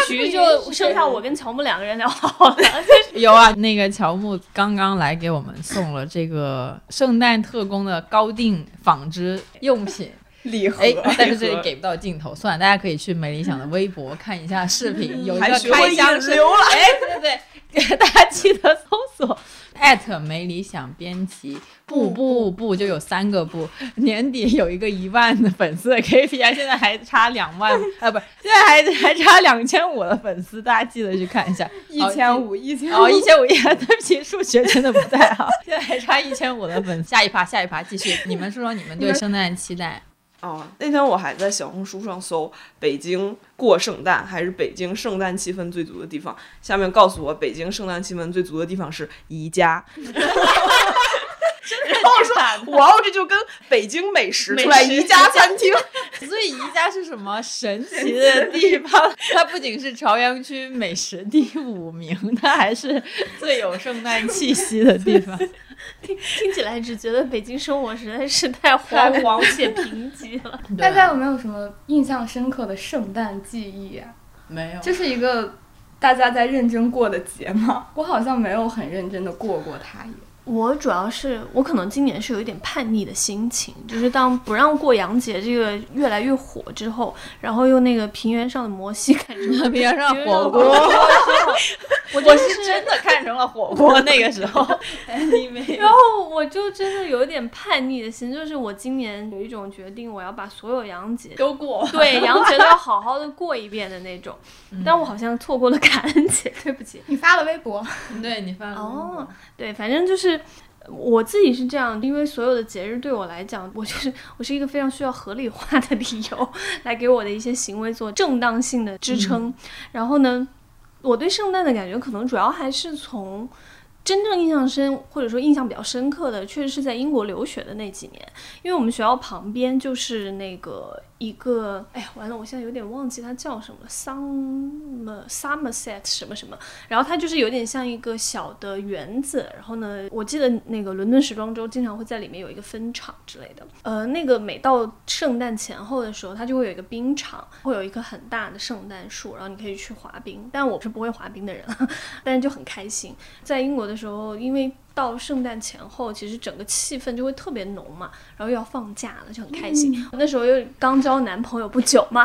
这一局就剩下我跟乔木两个人聊好了。[LAUGHS] 有啊，那个乔木刚刚来给我们送了这个圣诞特工的高定纺织用品。礼盒哎，但是这里给不到镜头，算了，大家可以去美理想的微博看一下视频，有一个开箱视引流了哎，对对对，大家记得搜索艾特没理想编辑，不不不，就有三个不，年底有一个一万的粉丝的 KPI，现在还差两万，啊，不是，现在还还差两千五的粉丝，大家记得去看一下。一千五，一千哦，一千五，对不起，数学真的不太好，现在还差一千五的粉丝。下一趴，下一趴继续，你们说说你们对圣诞期待。哦，那天我还在小红书上搜北京过圣诞还是北京圣诞气氛最足的地方，下面告诉我北京圣诞气氛最足的地方是宜家。然后我说，哇哦，这就跟北京美食出来宜家餐厅。[LAUGHS] 所以宜家是什么神奇的地方？它不仅是朝阳区美食第五名，它还是最有圣诞气息的地方。[LAUGHS] 听听起来只觉得北京生活实在是太荒太荒 [LAUGHS] 芜且贫瘠了。大家有没有什么印象深刻的圣诞记忆啊？没有这是一个大家在认真过的节吗？我好像没有很认真的过过它耶。我主要是我可能今年是有一点叛逆的心情，就是当不让过洋节这个越来越火之后，然后又那个平原上的摩西看成了平原上火锅上的火锅，我是真的看成了火锅那个时候，然后我就真的有一点叛逆的心，就是我今年有一种决定，我要把所有洋节 [LAUGHS] 都过。对洋节都要好好的过一遍的那种。嗯但我好像错过了感恩节，对不起。你发了微博，对你发了哦，对，反正就是我自己是这样，因为所有的节日对我来讲，[LAUGHS] 我就是我是一个非常需要合理化的理由来给我的一些行为做正当性的支撑。然后呢，我对圣诞的感觉可能主要还是从。真正印象深，或者说印象比较深刻的，确实是在英国留学的那几年，因为我们学校旁边就是那个一个，哎呀，完了，我现在有点忘记它叫什么，summer，Somerset 什么什么，然后它就是有点像一个小的园子，然后呢，我记得那个伦敦时装周经常会在里面有一个分场之类的。呃，那个每到圣诞前后的时候，它就会有一个冰场，会有一棵很大的圣诞树，然后你可以去滑冰。但我是不会滑冰的人，[LAUGHS] 但是就很开心。在英国的时候，因为到圣诞前后，其实整个气氛就会特别浓嘛，然后又要放假了，就很开心。那时候又刚交男朋友不久嘛，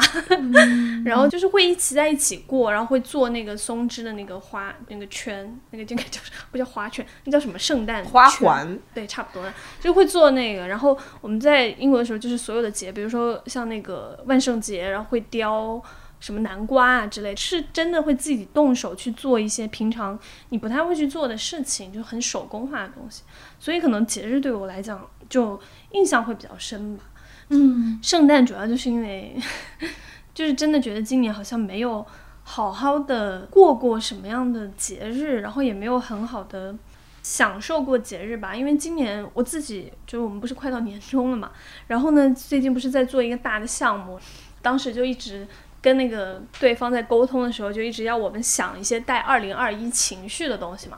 [LAUGHS] 然后就是会一起在一起过，然后会做那个松枝的那个花那个圈，那个应该 [LAUGHS] 叫不叫花圈，那叫什么圣诞花环，对，差不多的，就会做那个。然后我们在英国的时候，就是所有的节，比如说像那个万圣节，然后会雕什么南瓜啊之类，是真的会自己动手去做一些平常你不太会去做的事情，就很手工化的东西。所以可能节日对我来讲，就印象会比较深吧。嗯，圣诞主要就是因为，[LAUGHS] 就是真的觉得今年好像没有好好的过过什么样的节日，然后也没有很好的享受过节日吧。因为今年我自己就是我们不是快到年终了嘛，然后呢，最近不是在做一个大的项目，当时就一直。跟那个对方在沟通的时候，就一直要我们想一些带二零二一情绪的东西嘛。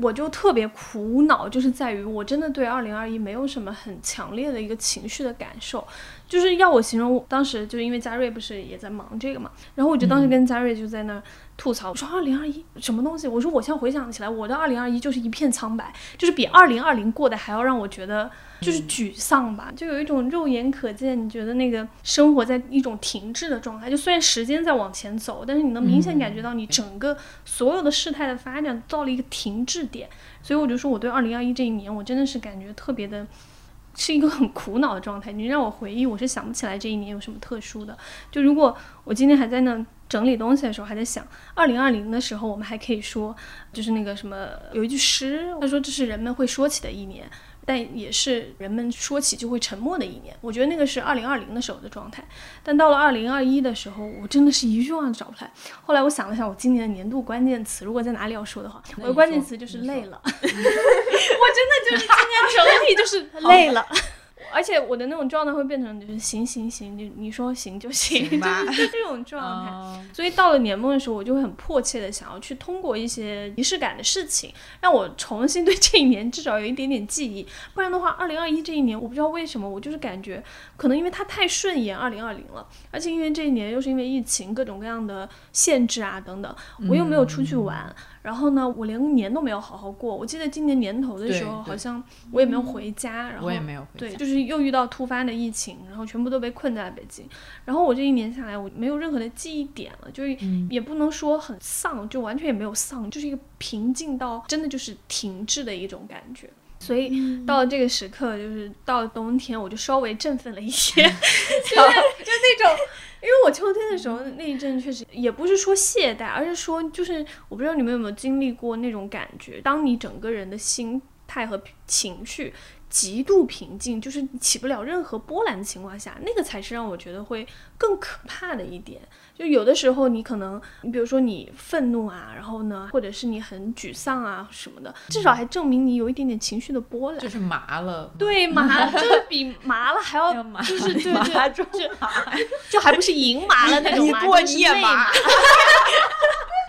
我就特别苦恼，就是在于我真的对二零二一没有什么很强烈的一个情绪的感受，就是要我形容，当时就因为嘉瑞不是也在忙这个嘛，然后我就当时跟嘉瑞就在那儿吐槽，我说二零二一什么东西？我说我现在回想起来，我的二零二一就是一片苍白，就是比二零二零过得还要让我觉得就是沮丧吧，就有一种肉眼可见，你觉得那个生活在一种停滞的状态，就虽然时间在往前走，但是你能明显感觉到你整个所有的事态的发展到了一个停滞点，所以我就说我对二零二一这一年，我真的是感觉特别的。是一个很苦恼的状态。你让我回忆，我是想不起来这一年有什么特殊的。就如果我今天还在那整理东西的时候，还在想，二零二零的时候，我们还可以说，就是那个什么，有一句诗，他说这是人们会说起的一年。但也是人们说起就会沉默的一年，我觉得那个是二零二零的时候的状态。但到了二零二一的时候，我真的是一句话都找不出来。后来我想了想，我今年的年度关键词，如果在哪里要说的话，我的关键词就是累了。[LAUGHS] 我真的就是今年整体就是累了。而且我的那种状态会变成就是行行行，你你说行就行，行就是就这种状态。哦所以到了年末的时候，我就会很迫切的想要去通过一些仪式感的事情，让我重新对这一年至少有一点点记忆。不然的话，二零二一这一年，我不知道为什么，我就是感觉可能因为它太顺延二零二零了，而且因为这一年又是因为疫情各种各样的限制啊等等，我又没有出去玩。然后呢，我连年都没有好好过。我记得今年年头的时候，好像我也没有回家，然后我也没有回对，就是又遇到突发的疫情，然后全部都被困在了北京。然后我这一年下来，我没有任何的记忆点了，就是嗯也不能说很丧，就完全也没有丧，就是一个平静到真的就是停滞的一种感觉。所以到了这个时刻，就是到了冬天，我就稍微振奋了一些，[LAUGHS] [LAUGHS] 就是就那种，因为我秋天的时候那一阵确实也不是说懈怠，而是说就是我不知道你们有没有经历过那种感觉，当你整个人的心态和情绪极度平静，就是起不了任何波澜的情况下，那个才是让我觉得会更可怕的一点。就有的时候你可能，你比如说你愤怒啊，然后呢，或者是你很沮丧啊什么的，至少还证明你有一点点情绪的波澜。就。是麻了，对麻，就是比麻了还要，[LAUGHS] 就是对 [LAUGHS] 麻对，中就就还不是赢麻了那种麻，你过你也麻。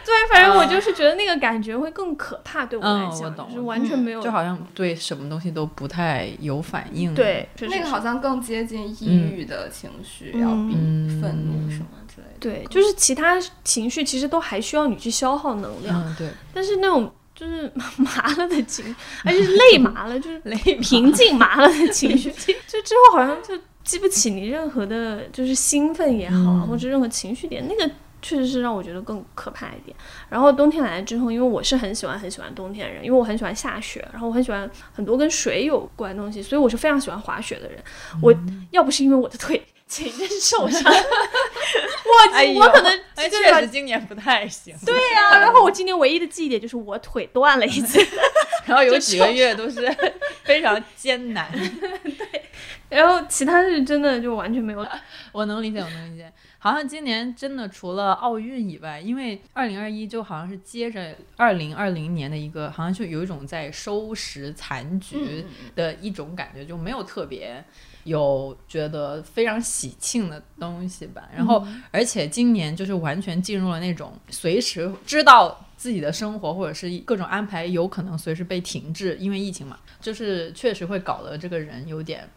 对，反正我就是觉得那个感觉会更可怕，对我来嗯，我讲，懂，就是完全没有，就好像对什么东西都不太有反应。对，那个好像更接近抑郁的情绪，要比嗯愤怒什么之类的。对，就是其他情绪其实都还需要你去消耗能量，嗯，对，但是那种就是 [LAUGHS] 麻了的情，而且是累麻了，就是 [LAUGHS] 累平静麻了的情绪，[LAUGHS] 就之后好像就激不起你任何的，就是兴奋也好或者任何情绪点，那个确实是让我觉得更可怕一点。然后冬天来了之后，因为我是很喜欢很喜欢冬天的人，因为我很喜欢下雪，然后我很喜欢很多跟水有关的东西，所以我是非常喜欢滑雪的人。我要不是因为我的腿前一阵受伤，我、我可能确实今年不太行。对，对呀、然后我今年唯一的记忆点就是我腿断了一次，[LAUGHS] 然后有几个月都是 [LAUGHS] 非常艰难。对然后其他是真的就完全没有。[LAUGHS] 我能理解，我能理解。好像今年真的除了奥运以外，因为二零二一就好像是接着二零二零年的一个，好像就有一种在收拾残局的一种感觉，就没有特别有觉得非常喜庆的东西吧。然后，而且今年就是完全进入了那种随时知道。自己的生活或者是各种安排有可能随时被停滞，因为疫情嘛，就是确实会搞得这个人有点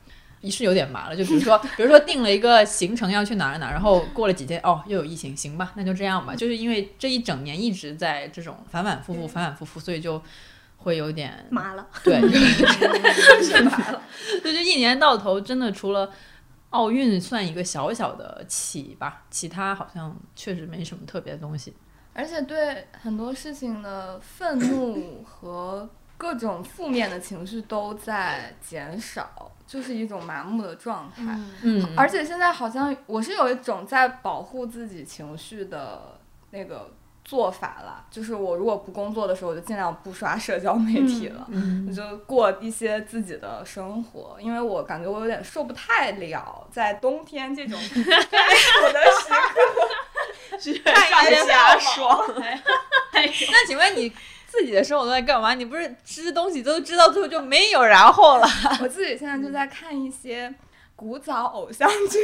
是有点麻了。就比如说，[LAUGHS] 比如说定了一个行程要去哪儿哪儿，然后过了几天，哦，又有疫情，行吧，那就这样吧。就是因为这一整年一直在这种反反复复、反反复复，所以就会有点麻了，对，[LAUGHS] 就是麻了。对，就一年到头，真的除了奥运算一个小小的起吧，其他好像确实没什么特别的东西。而且对很多事情的愤怒和各种负面的情绪都在减少，就是一种麻木的状态。嗯，而且现在好像我是有一种在保护自己情绪的那个做法了，就是我如果不工作的时候，我就尽量不刷社交媒体了。嗯我就过一些自己的生活，因为我感觉我有点受不太了，在冬天这种 [LAUGHS] 痛苦的时刻，雪看一些下泡霜。那请问你自己的生活都在干嘛？你不是吃东西都知道最后就没有然后了？我自己现在就在看一些古早偶像剧。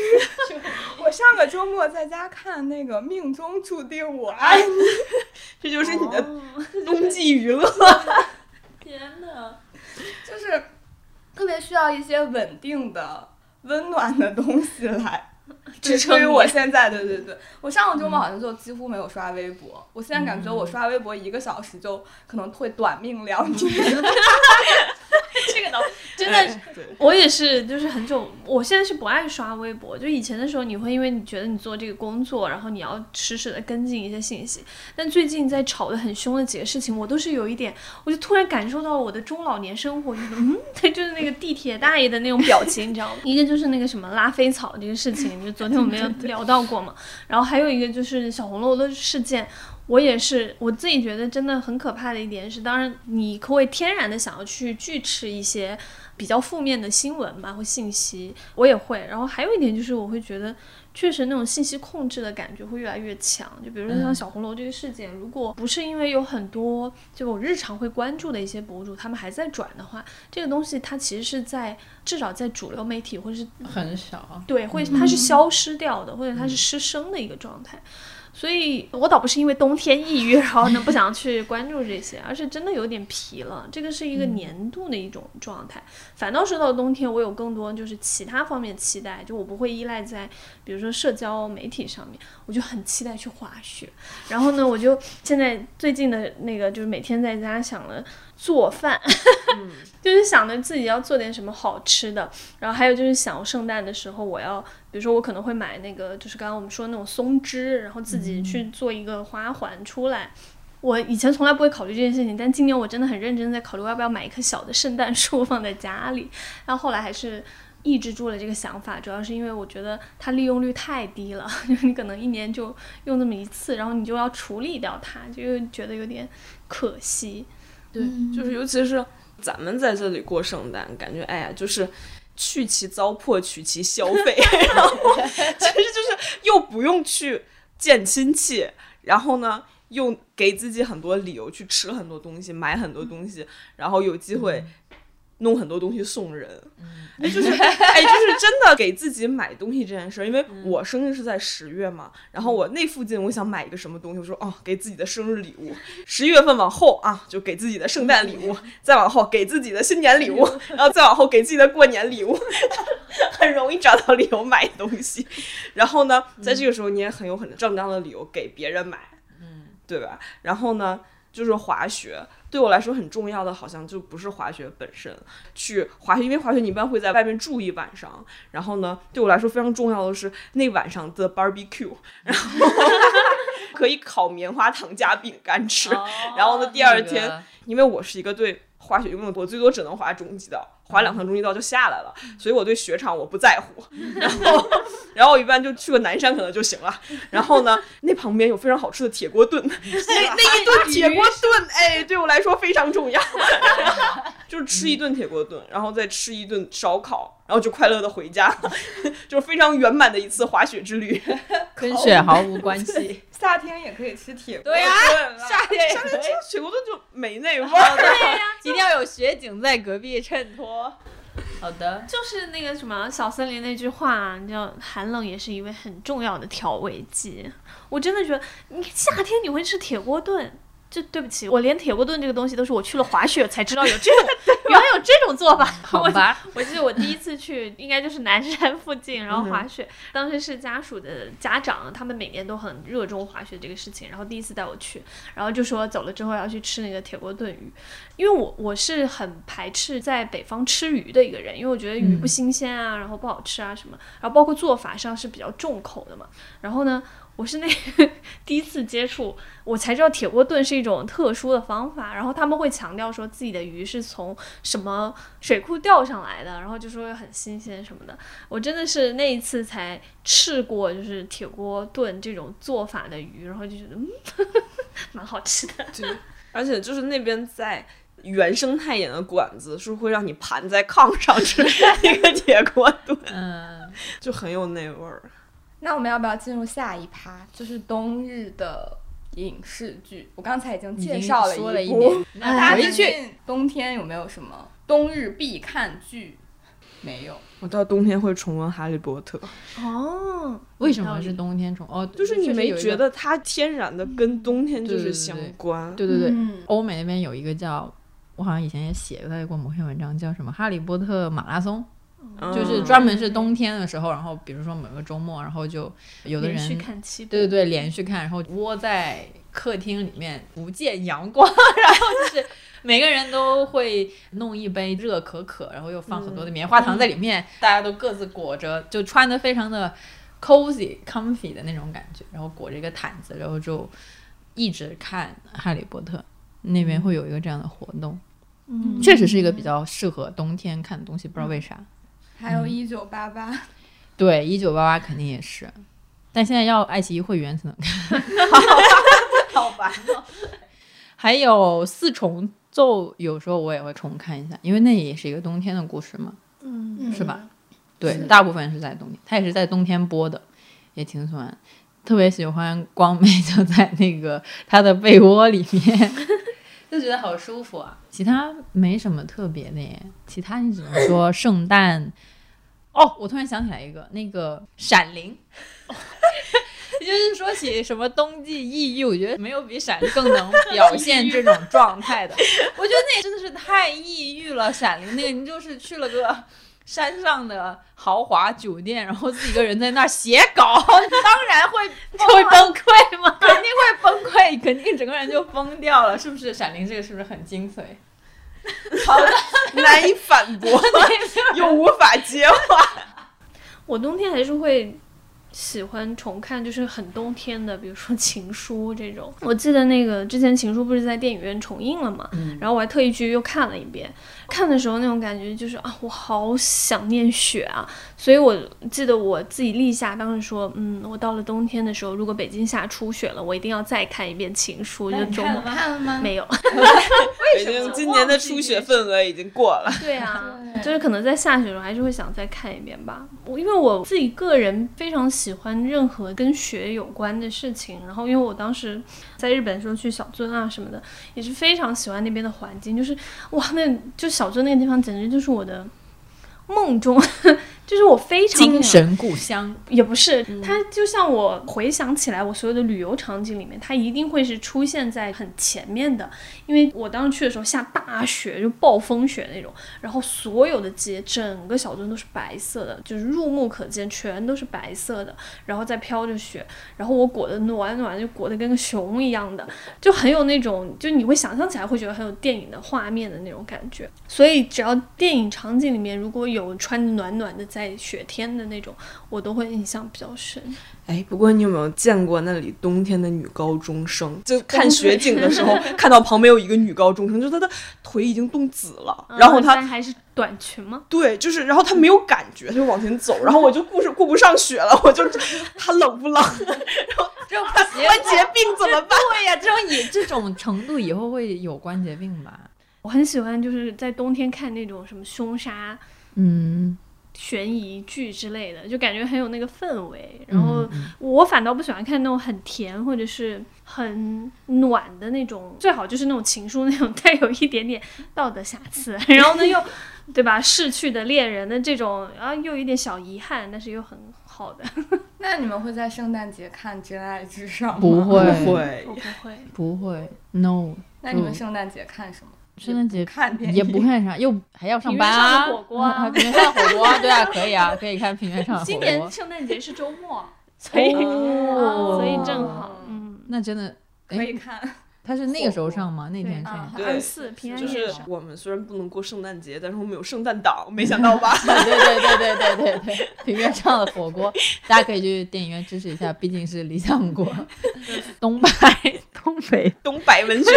[LAUGHS] 我上个周末在家看那个《命中注定我爱你》，[LAUGHS] 这就是你的 [LAUGHS] 冬季娱乐。天哪！就是特别需要一些稳定的、温暖的东西来。支撑于我现在，对对对，我上个周末好像就几乎没有刷微博。我现在感觉我刷微博一个小时就可能会短命两年。这个倒真的我也是，就是很久，我现在是不爱刷微博。就以前的时候，你会因为你觉得你做这个工作，然后你要实时的跟进一些信息。但最近在吵得很凶的几个事情，我都是有一点，我就突然感受到我的中老年生活，就是嗯，[LAUGHS] 对，就是那个地铁大爷的那种表情，你知道吗？一个就是那个什么拉菲草这个事情，就昨天我们有聊到过嘛。然后还有一个就是小红楼的事件。我也是，我自己觉得真的很可怕的一点是，当然你会天然的想要去拒斥一些比较负面的新闻吧或信息，我也会。然后还有一点就是，我会觉得确实那种信息控制的感觉会越来越强。就比如说像小红楼这个事件，如果不是因为有很多就我日常会关注的一些博主，他们还在转的话，这个东西它其实是在至少在主流媒体或者是很少，对，会它是消失掉的，或者它是失声的一个状态。所以我倒不是因为冬天抑郁，[LAUGHS] 然后呢不想去关注这些，而是真的有点疲了。这个是一个年度的一种状态。反倒是到冬天，我有更多就是其他方面期待，就我不会依赖在比如说社交媒体上面，我就很期待去滑雪。然后呢，我就现在最近的那个就是每天在家想了做饭，[LAUGHS] 就是想着自己要做点什么好吃的。然后还有就是想我圣诞的时候，我要比如说我可能会买那个就是刚刚我们说的那种松枝，然后自己去做一个花环出来。我以前从来不会考虑这件事情，但今年我真的很认真在考虑要不要买一棵小的圣诞树放在家里。然后后来还是抑制住了这个想法，主要是因为我觉得它利用率太低了，[LAUGHS] 就是你可能一年就用这么一次，然后你就要处理掉它，就又觉得有点可惜。对，就是尤其是咱们在这里过圣诞，感觉哎呀，就是去其糟粕，取其消费，[LAUGHS] 然后其实就是又不用去见亲戚，然后呢又给自己很多理由去吃很多东西，买很多东西，然后有机会。弄很多东西送人，哎，就是哎，就是真的给自己买东西这件事儿，因为我生日是在十月嘛，然后我那附近我想买一个什么东西，我说哦，给自己的生日礼物，十一月份往后啊，就给自己的圣诞礼物，再往后给自己的新年礼物，然后再往后给自己的过年礼物，[LAUGHS] 很容易找到理由买东西。然后呢，在这个时候你也很有很正当的理由给别人买，嗯，对吧？然后呢，就是滑雪。对我来说很重要的，好像就不是滑雪本身，去滑雪，因为滑雪你一般会在外面住一晚上，然后呢，对我来说非常重要的是那晚上的 barbecue，然后 [LAUGHS] 可以烤棉花糖加饼干吃。哦然后呢第二那个天因为我是一个对滑雪运动，我最多只能滑中级道，滑两趟中级道就下来了，所以我对雪场我不在乎。然后，[LAUGHS] 然后我一般就去个南山可能就行了。然后呢，[LAUGHS] 那旁边有非常好吃的铁锅炖，那那一顿铁锅炖，哎，对我来说非常重要。[LAUGHS] 就是吃一顿铁锅炖，然后再吃一顿烧烤，然后就快乐的回家，就是非常圆满的一次滑雪之旅。跟雪毫无关系。夏天也可以吃铁锅炖了夏天夏天吃，铁锅炖就没那味儿。对呀，[LAUGHS] 一定要有雪景在隔壁衬托。好的，就是那个什么小森林那句话，你知道，寒冷也是一味很重要的调味剂。我真的觉得，你夏天你会吃铁锅炖。这对不起，我连铁锅炖这个东西都是我去了滑雪才知道有这种，[LAUGHS] 原来有这种做法。好吧，我记得我第一次去，应该就是南山附近，然后滑雪。当时是家属的家长，他们每年都很热衷滑雪这个事情，然后第一次带我去，然后就说走了之后要去吃那个铁锅炖鱼，因为我我是很排斥在北方吃鱼的一个人，因为我觉得鱼不新鲜啊，然后不好吃啊什么，然后包括做法上是比较重口的嘛。然后呢，我是那 [LAUGHS] 第一次接触，我才知道铁锅炖是一种特殊的方法。然后他们会强调说自己的鱼是从什么水库钓上来的，然后就说很新鲜什么的。我真的是那一次才吃过就是铁锅炖这种做法的鱼，然后就觉得嗯，[LAUGHS] 蛮好吃的。对而且就是那边在原生态演的馆子，是会让你盘在炕上吃 [LAUGHS] 一个铁锅炖，嗯，就很有那味儿。那我们要不要进入下一趴？就是冬日的影视剧。我刚才已经介绍了说了一部 [LAUGHS] 那，大家最回去冬天有没有什么冬日必看剧？没有。我到冬天会重温《哈利波特》，哦，为什么是冬天重？哦，就是你没觉得？它天然的跟冬天就是对对对相关？对对对，嗯欧美那边有一个叫，我好像以前也写过某篇文章，叫什么《哈利波特马拉松》，嗯就是专门是冬天的时候，然后比如说某个周末，然后就有的连续人看七，对对对连续看，然后窝在客厅里面不见阳光，然后就是每个人都会弄一杯热可可，然后又放很多的棉花糖在里面，大家都各自裹着，就穿的非常的 cozy comfy 的那种感觉，然后裹着一个毯子，然后就一直看《哈利波特》。那边会有一个这样的活动，嗯，确实是一个比较适合冬天看的东西，不知道为啥。还有一九八八，对，一九八八肯定也是，但现在要爱奇艺会员才能看。[LAUGHS] 好烦哦。还有四重奏，有时候我也会重看一下，因为那也是一个冬天的故事嘛，嗯，是吧？对，大部分是在冬天，它也是在冬天播的，也挺喜欢。特别喜欢光美就在那个她的被窝里面，就觉得好舒服啊。其他没什么特别的耶，其他你只能说圣诞。[LAUGHS] 哦，我突然想起来一个，那个《闪灵》[LAUGHS] 就是说起什么冬季抑郁，我觉得没有比《闪灵》更能表现这种状态的。[LAUGHS] 我觉得那真的是太抑郁了，《闪灵》那个你就是去了个山上的豪华酒店，然后自己一个人在那儿写稿，[LAUGHS] 当然会 [LAUGHS] 会崩溃吗？肯定会崩溃，肯定整个人就疯掉了，是不是？《闪灵》这个是不是很精髓？[LAUGHS] 好的，难以反驳，又无法接话。我冬天还是会喜欢重看，就是很冬天的，比如说《情书》这种。我记得那个之前《情书》不是在电影院重映了嘛，然后我还特意去又看了一遍。看的时候那种感觉就是啊，我好想念雪啊！所以我记得我自己立下，当时说，嗯，我到了冬天的时候，如果北京下初雪了，我一定要再看一遍《情书》。就周末看了吗？[LAUGHS] 没有，[LAUGHS] 北京今年的初雪份额已经过了。[LAUGHS] 对啊，就是可能在下雪的时候还是会想再看一遍吧。我因为我自己个人非常喜欢任何跟雪有关的事情，然后因为我当时在日本的时候去小樽啊什么的，也是非常喜欢那边的环境，就是哇，那就小樽那个地方简直就是我的梦中，就是我非常精神故乡。也不是，它就像我回想起来，我所有的旅游场景里面，它一定会是出现在很前面的，因为我当时去的时候下大雪，就暴风雪那种，然后所有的街，整个小镇都是白色的，就是入目可见，全都是白色的，然后再飘着雪，然后我裹得暖暖，就裹得跟个熊一样的，就很有那种，就你会想象起来会觉得很有电影的画面的那种感觉。所以只要电影场景里面如果有穿得暖暖的在在雪天的那种，我都会印象比较深。哎，不过你有没有见过那里冬天的女高中生？就看雪景的时候，[LAUGHS] 看到旁边有一个女高中生，就她的腿已经冻紫了，然后她嗯还是短裙吗？对，就是，然后她没有感觉，她就往前走，然后我就顾是顾不上雪了，我就 [LAUGHS] 她冷不冷？[LAUGHS] 然后这种她关节病怎么办？对呀、这种以这种程度以后会有关节病吧？我很喜欢就是在冬天看那种什么凶杀、嗯，悬疑剧之类的，就感觉很有那个氛围。然后嗯我反倒不喜欢看那种很甜或者是很暖的那种，最好就是那种情书那种 [LAUGHS] 带有一点点道德瑕疵，然后呢又对吧逝去的恋人的这种，然后又有一点小遗憾，但是又很好的。[LAUGHS] 那你们会在圣诞节看《真爱至上》吗？不会不会我，不会，不会，no。那你们嗯圣诞节看什么？圣诞节看电影也不看啥，又还要上班平原上啊！的火锅啊平原上的火锅，对啊，可以啊，可以看平原上的火今。年圣诞节是周末，[LAUGHS] 所以、哦所以正好，嗯，那真的，可以看。[LAUGHS] 他是那个时候上吗？那天上。对二四平安就是夜上。我们虽然不能过圣诞节，但是我们有圣诞档，没想到吧？[LAUGHS] 对对对对对对对，平原上的火锅，大家可以去电影院支持一下，毕竟是理想国，东北东北东北文学，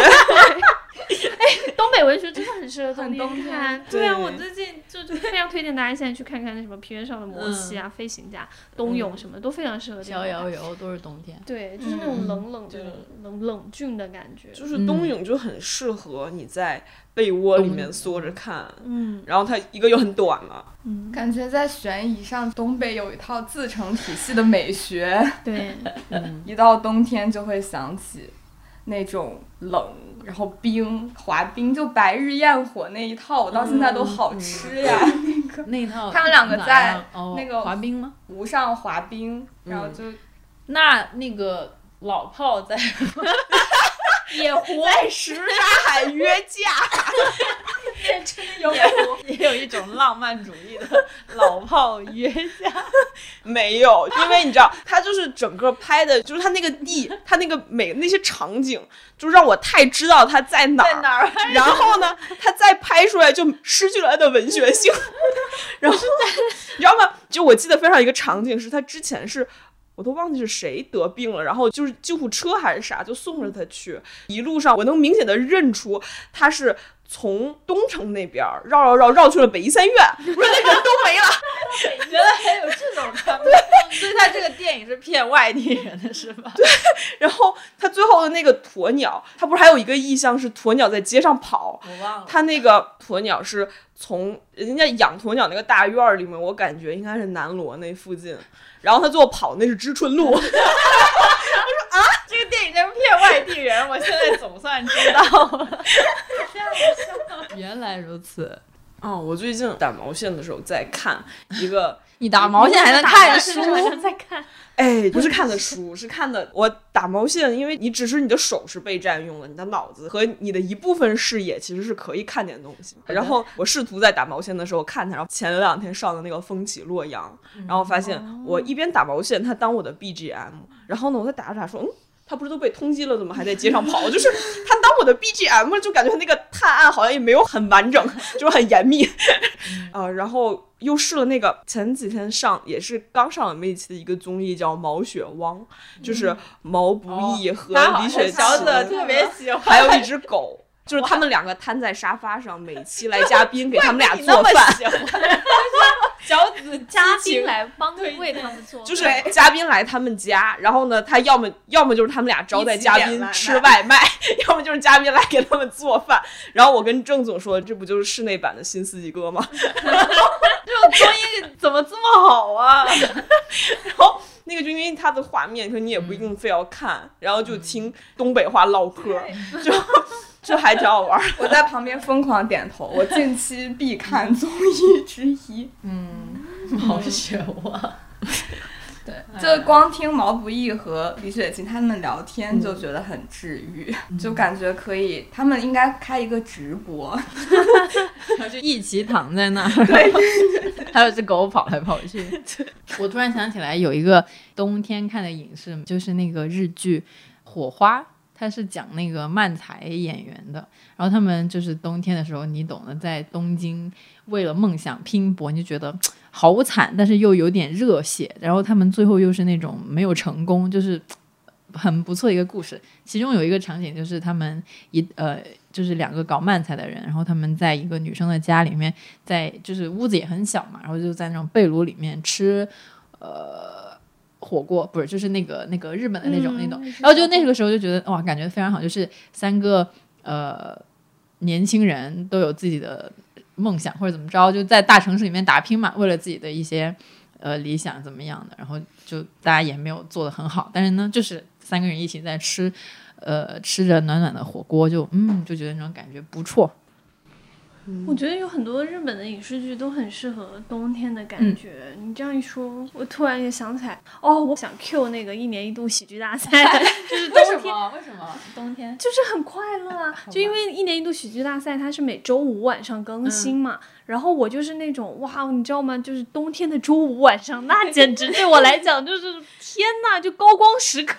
东北文学真的很适合冬天。看。对。啊，我最近就就非常推荐大家现在去看看那什么平原上的摩西啊、飞行家、冬泳什么都非常适合这逍个。遥游都是冬天。对，就是那种冷冷的、冷冷峻的感觉。就是冬泳就很适合你在被窝里面缩着看，嗯。然后它一个又很短嘛，嗯，感觉在悬疑上，东北有一套自成体系的美学，对，[LAUGHS] 一到冬天就会想起那种冷，然后冰滑冰，就白日焰火那一套，我到现在都好吃呀。[LAUGHS] 那一套他们两个在那个滑冰吗？湖上滑冰，然后就那那个老炮在 [LAUGHS] 野湖在什刹海约架，有也有一种浪漫主义的 [LAUGHS] 老炮约架，[LAUGHS] 没有，因为你知道，他就是整个拍的，就是他那个地，他那个每那些场景，就让我太知道他在哪儿。哪儿？然后呢，他再拍出来就失去了他的文学性。[LAUGHS] 然后你知道吗？就我记得非常一个场景是，他之前是。我都忘记是谁得病了，然后就是救护车还是啥，就送着他去。一路上我能明显的认出他是从东城那边绕绕绕绕去了北医三院，我说那人都没了。[LAUGHS] 原来还有这种穿帮，所以他这个电影是骗外地人的是吧？[LAUGHS] 对然后他最后的那个鸵鸟，他不是还有一个意象是鸵鸟在街上跑，我忘了。他那个鸵鸟是从人家养鸵鸟那个大院里面，我感觉应该是南锣那附近，然后他最后跑那是知春路，[LAUGHS] [LAUGHS] 这个电影在骗外地人，我现在总算知道了。[LAUGHS] 原来如此，哦，我最近打毛线的时候在看一个，你打毛线还能看书？在看。哎，不是看的书，是看的我打毛线，因为你只是你的手是被占用了，你的脑子和你的一部分视野其实是可以看点东西。然后我试图在打毛线的时候看它，然后前两天上的那个《风起洛阳》，然后发现我一边打毛线，它当我的 BGM，然后呢我在打着打着说，嗯。他不是都被通缉了，怎么还在街上跑？[LAUGHS] 就是他当我的 BGM，就感觉那个探案好像也没有很完整，就是很严密。[LAUGHS] 啊，然后又试了那个前几天上也是刚上了那期的一个综艺，叫《毛血汪》，就是毛不易和李雪小琴，紫特别喜欢，还有一只狗。就是他们两个瘫在沙发上，每期来嘉宾给他们俩做饭。小紫嘉宾来帮对为他们做，就是嘉宾来他们家，然后呢，他要么要么就是他们俩招待嘉宾吃外卖，[LAUGHS] 要么就是嘉宾来给他们做饭。然后我跟郑总说，这不就是室内版的新四季歌吗？[LAUGHS] 这种综艺怎么这么好啊？[LAUGHS] 然后那个就因为他的画面，说你也不一定非要看，然后就听东北话唠嗑，就就还挺好玩儿。我在旁边疯狂点头，我近期必看综艺之一。嗯 [LAUGHS] 毛血旺，对，就光听毛不易和李雪琴他们聊天就觉得很治愈，就感觉可以，他们应该开一个直播。然后就一起躺在那儿，对，[LAUGHS] 还有只狗跑来跑去。我突然想起来有一个冬天看的影视，就是那个日剧《火花》，它是讲那个漫才演员的，然后他们就是冬天的时候，你懂得，在东京为了梦想拼搏，你就觉得好惨，但是又有点热血，然后他们最后又是那种没有成功，就是很不错一个故事。其中有一个场景就是他们一呃，就是两个搞漫才的人，然后他们在一个女生的家里面，在就是屋子也很小嘛，然后就在那种被窝里面吃呃火锅，不是就是那个那个日本的那种、那种，然后就那个时候就觉得哇，感觉非常好，就是三个呃年轻人都有自己的梦想或者怎么着，就在大城市里面打拼嘛，为了自己的一些呃理想怎么样的，然后就大家也没有做的很好，但是呢，就是三个人一起在吃。呃，吃着暖暖的火锅，就嗯，就觉得那种感觉不错。我觉得有很多日本的影视剧都很适合冬天的感嗯觉。你这样一说，我突然也想起来，哦，我想 Q 那个一年一度喜剧大赛，[LAUGHS] 就是冬天。么？为什么冬天？就是很快乐啊！就因为一年一度喜剧大赛，它是每周五晚上更新嘛。然后我就是那种哇，你知道吗？就是冬天的周五晚上，那简直对我来讲就是天呐，就高光时刻，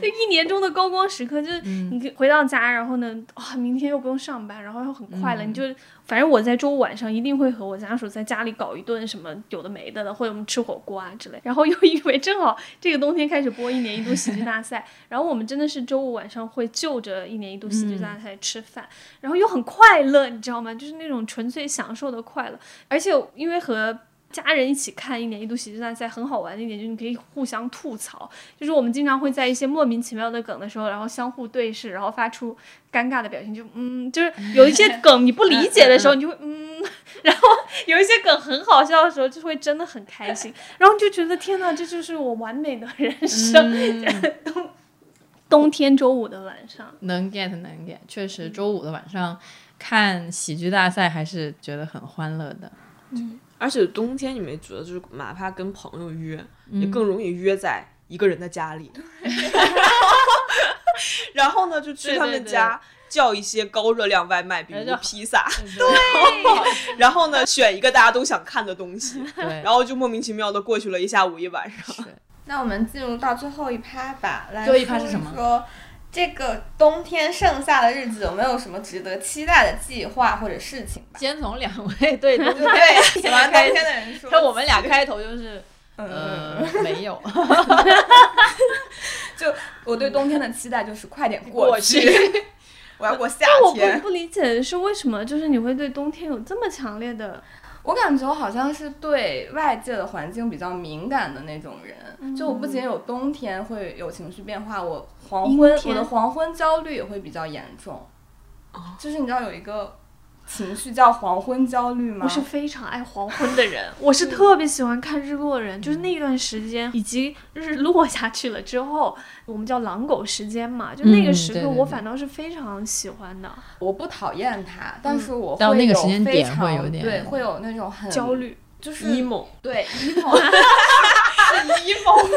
就一年中的高光时刻。就是你回到家，然后呢，啊、明天又不用上班，然后又很快乐，你就反正我在周五晚上一定会和我家属在家里搞一顿什么有的没的的，或者我们吃火锅啊之类。然后又因为正好这个冬天开始播一年一度喜剧大赛，然后我们真的是周五晚上会就着一年一度喜剧大赛吃饭，然后又很快乐，你知道吗？就是那种纯粹享受的快乐，而且因为和家人一起看一年一度喜剧大赛很好玩的一点就是你可以互相吐槽，就是我们经常会在一些莫名其妙的梗的时候，然后相互对视，然后发出尴尬的表情，就嗯，就是有一些梗你不理解的时候，你就会嗯，[LAUGHS] 然后有一些梗很好笑的时候，就会真的很开心，然后就觉得天呐，这就是我完美的人生。[LAUGHS] 冬冬天周五的晚上，能 get 能 get，确实周五的晚上看喜剧大赛还是觉得很欢乐的。而且冬天你没觉得，就是哪怕跟朋友约，也更容易约在一个人的家里。[LAUGHS] 然后呢，就去他对对对们家叫一些高热量外卖，比如披萨，对。然后呢选一个大家都想看的东西，然后就莫名其妙的过去了一下午一晚上。那我们进入到最后一趴吧，来最后一趴是什么？说一说这个冬天剩下的日子有没有什么值得期待的计划或者事情吧？先从两位对冬天 [LAUGHS] 对，喜欢冬开天的人说，那我们俩开头就是嗯，呃没有，[LAUGHS] 就我对冬天的期待就是快点过去，去。[LAUGHS] 我要过夏但我不天。不理解的是，为什么就是你会对冬天有这么强烈的我感觉我好像是对外界的环境比较敏感的那种人，就我不仅有冬天会有情绪变化，我黄昏我的黄昏焦虑也会比较严重。就是你知道有一个情绪叫黄昏焦虑吗？我是非常爱黄昏的人，[LAUGHS] 我是特别喜欢看日落的人。就是那段时间，以及日落下去了之后，我们叫狼狗时间嘛，就那个嗯时刻，我反倒是非常喜欢的。我不讨厌它，但是我到那个会有时间点非常会有点对，会有那种很焦，虑，就是 emo，对 emo [LAUGHS] 是 emo，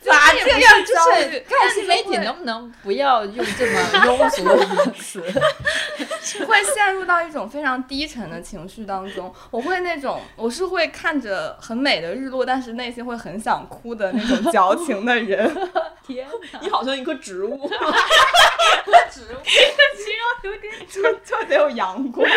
咋 [LAUGHS] 这样焦虑看新媒体能不能不要用这么 [LAUGHS] 庸俗的词？[LAUGHS] [LAUGHS] 会陷入到一种非常低沉的情绪当中。我会那种，我是会看着很美的日落，但是内心会很想哭的那种矫情的人。天哪！你好像一棵植物，有点就就得有阳光。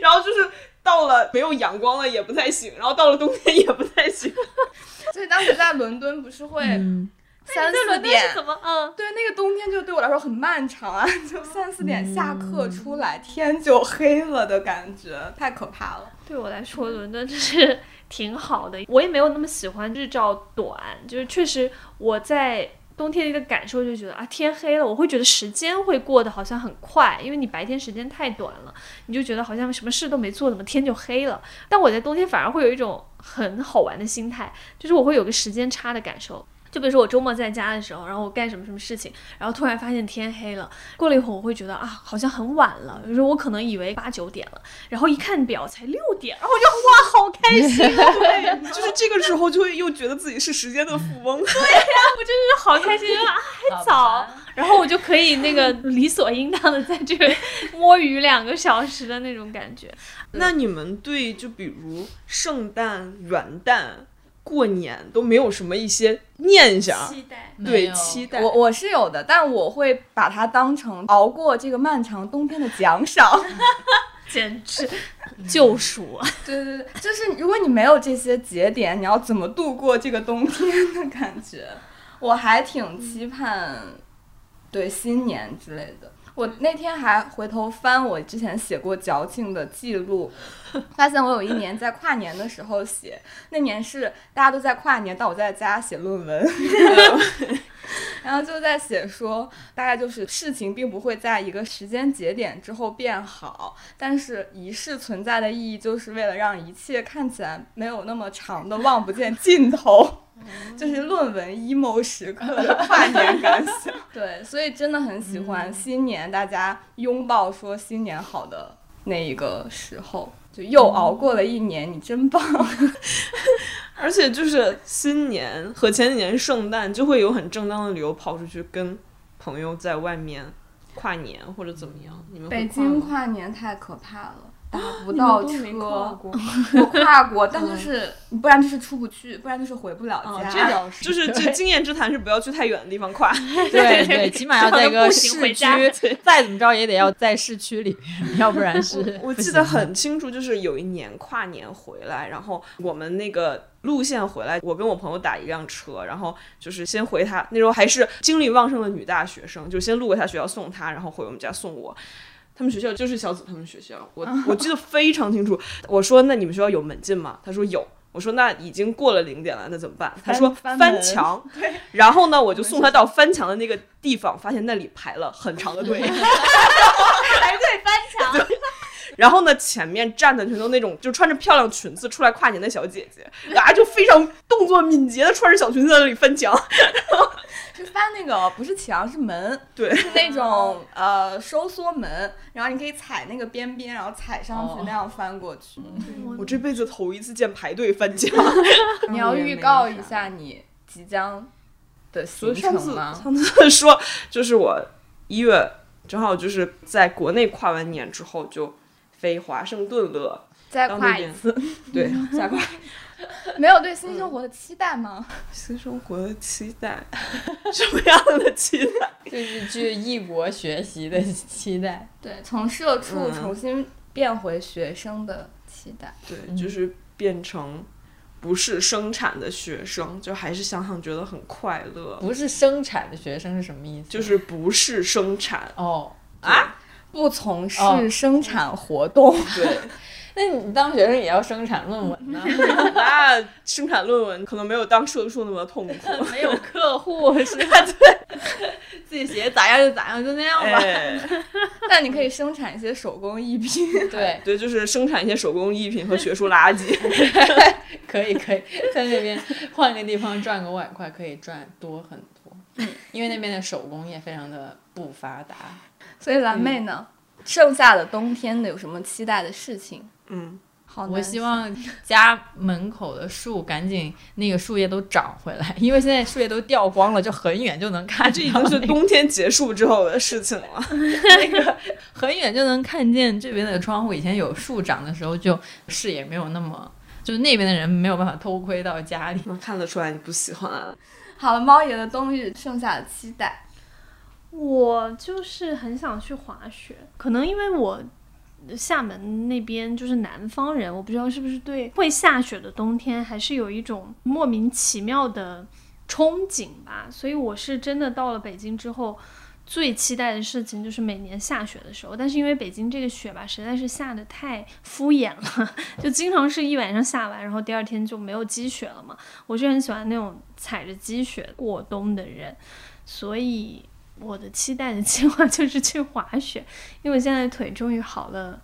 然后就是到了没有阳光了也不太行，然后到了冬天也不太行。[LAUGHS] 所以当时在伦敦不是会嗯，三四点是怎么？嗯，对，那个冬天就对我来说很漫长啊，就三四点下课出来，天就黑了的感觉，太可怕了。对我来说，伦敦就是挺好的。我也没有那么喜欢日照短，就是确实我在冬天的一个感受就觉得啊，天黑了，我会觉得时间会过得好像很快，因为你白天时间太短了，你就觉得好像什么事都没做，怎么天就黑了。但我在冬天反而会有一种很好玩的心态，就是我会有个时间差的感受。就比如说我周末在家的时候，然后我干什么什么事情，然后突然发现天黑了，过了一会儿我会觉得啊，好像很晚了，比如说我可能以为八九点了，然后一看表才六点，然后我就哇，好开心啊！[LAUGHS] 对，[LAUGHS] 就是这个时候就会又觉得自己是时间的富翁。[LAUGHS] 对呀我就是好开心，啊还早，然后我就可以那个理所应当的在这个摸鱼两个小时的那种感觉。那你们对就比如圣诞、元旦过年都没有什么一些念想，期待。对期待。我我是有的，但我会把它当成熬过这个漫长冬天的奖赏。[LAUGHS] 简直救赎啊！对对对，就是如果你没有这些节点，你要怎么度过这个冬天的感觉？我还挺期盼，对新年之类的。我那天还回头翻我之前写过矫情的记录，[LAUGHS] 发现我有一年在跨年的时候写，那年是大家都在跨年，但我在家写论文，[LAUGHS] 然后就在写说，大概就是事情并不会在一个时间节点之后变好，但是仪式存在的意义就是为了让一切看起来没有那么长的望不见尽头。就是论文 emo 时刻的跨年感想，[LAUGHS] 对，所以真的很喜欢新年大家拥抱说新年好的那一个时候，就又熬过了一年，你真棒。[LAUGHS] 而且就是新年和前几年圣诞，就会有很正当的理由跑出去跟朋友在外面跨年或者怎么样。你们北京跨年太可怕了。打不到车，[LAUGHS] 我跨过，但就是不然就是出不去，不然就是回不了哦家。这倒是 [LAUGHS] 就是这经验之谈是不要去太远的地方跨。[LAUGHS] 对对，起码要在一个市区，再怎么着也得要在市区里面，要不然是我记得很清楚，就是有一年跨年回来，然后我们那个路线回来，我跟我朋友打一辆车，然后就是先回他，那时候还是精力旺盛的女大学生，就先路过他学校送他，然后回我们家送我。他们学校就是小紫他们学校，[LAUGHS] 我我记得非常清楚。我说那你们学校有门禁吗？他说有。我说那已经过了零点了，那怎么办？他说翻墙 [LAUGHS] 翻墙。然后呢，我就送他到翻墙的那个地方，发现那里排了很长的队。[LAUGHS] 排队翻墙，然后呢，前面站的全都那种就穿着漂亮裙子出来跨年的小姐姐，啊，就非常动作敏捷的穿着小裙子在那里翻墙。是翻那个不是墙是门，对，是那种呃收缩门，然后你可以踩那个边边，然后踩上去哦那样翻过去。我这辈子头一次见排队翻墙。[LAUGHS] [LAUGHS] 你要预告一下你即将的所行以上次程吗？上次 [LAUGHS] 说，就是我一月正好就是在国内跨完年之后就飞华盛顿了，再跨一次，对，再跨 [LAUGHS] 没有对新生活的期待吗？[LAUGHS] 新生活的期待，什么样的期待？就是去异国学习的期待。对，从社畜嗯重新变回学生的期待。对，就是变成不是生产的学生，就还是想想觉得很快乐。不是生产的学生是什么意思？就是不是生产哦，啊，不从事哦生产活动，对，那你当学生也要生产论文呢？[LAUGHS] 那生产论文可能没有当社畜那么痛苦。[LAUGHS] 没有客户 [LAUGHS] 是吧？对，自己写咋样就咋样，就那样吧。哎，但你可以生产一些手工艺品。对，对，就是生产一些手工艺品和学术垃圾。可以可以，在那边换个地方赚个外快，可以赚多很多。因为那边的手工业非常的不发达。所以蓝妹呢，剩下的冬天的有什么期待的事情？嗯，好难我希望家门口的树赶紧那个树叶都长回来，[LAUGHS] 因为现在树叶都掉光了，就很远就能看这已经是冬天结束之后的事情了。[LAUGHS] 那个很远就能看见这边的窗户。以前有树长的时候，就视野没有那么，就是那边的人没有办法偷窥到家里。能 [LAUGHS] 看得出来你不喜欢。啊好了，猫爷的冬日剩下的期待，我就是很想去滑雪，可能因为我厦门那边就是南方人，我不知道是不是对会下雪的冬天还是有一种莫名其妙的憧憬吧，所以我是真的到了北京之后。最期待的事情就是每年下雪的时候，但是因为北京这个雪吧，实在是下的太敷衍了，[LAUGHS] 就经常是一晚上下完，然后第二天就没有积雪了嘛。我是很喜欢那种踩着积雪过冬的人，所以我的期待的计划 [LAUGHS] 就是去滑雪，因为我现在腿终于好了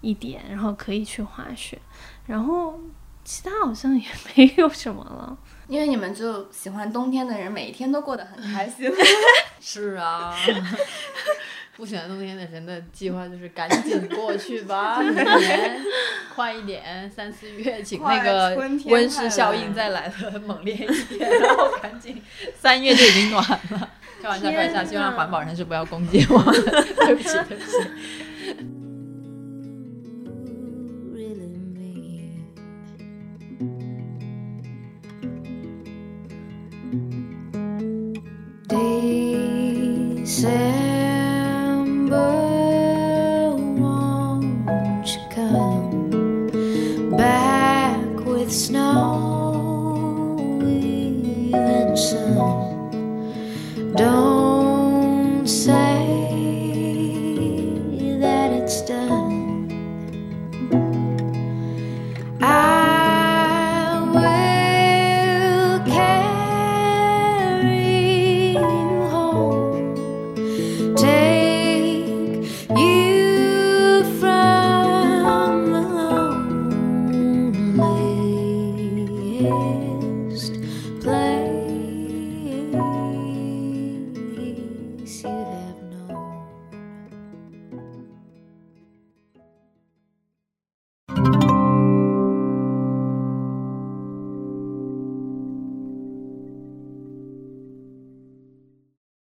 一点，然后可以去滑雪，然后其他好像也 [LAUGHS] 没有什么了。因为你们就喜欢冬天的人，每一天都过得很开心。[LAUGHS] 是啊，不喜欢冬天的人的计划就是赶紧过去吧，明年快一点，三四月请那个温室效应再来的猛烈一点，然后赶紧三月就已经暖了。开玩笑，开玩笑，希望环保人士不要攻击我。[LAUGHS] 对不起，对不起。Say.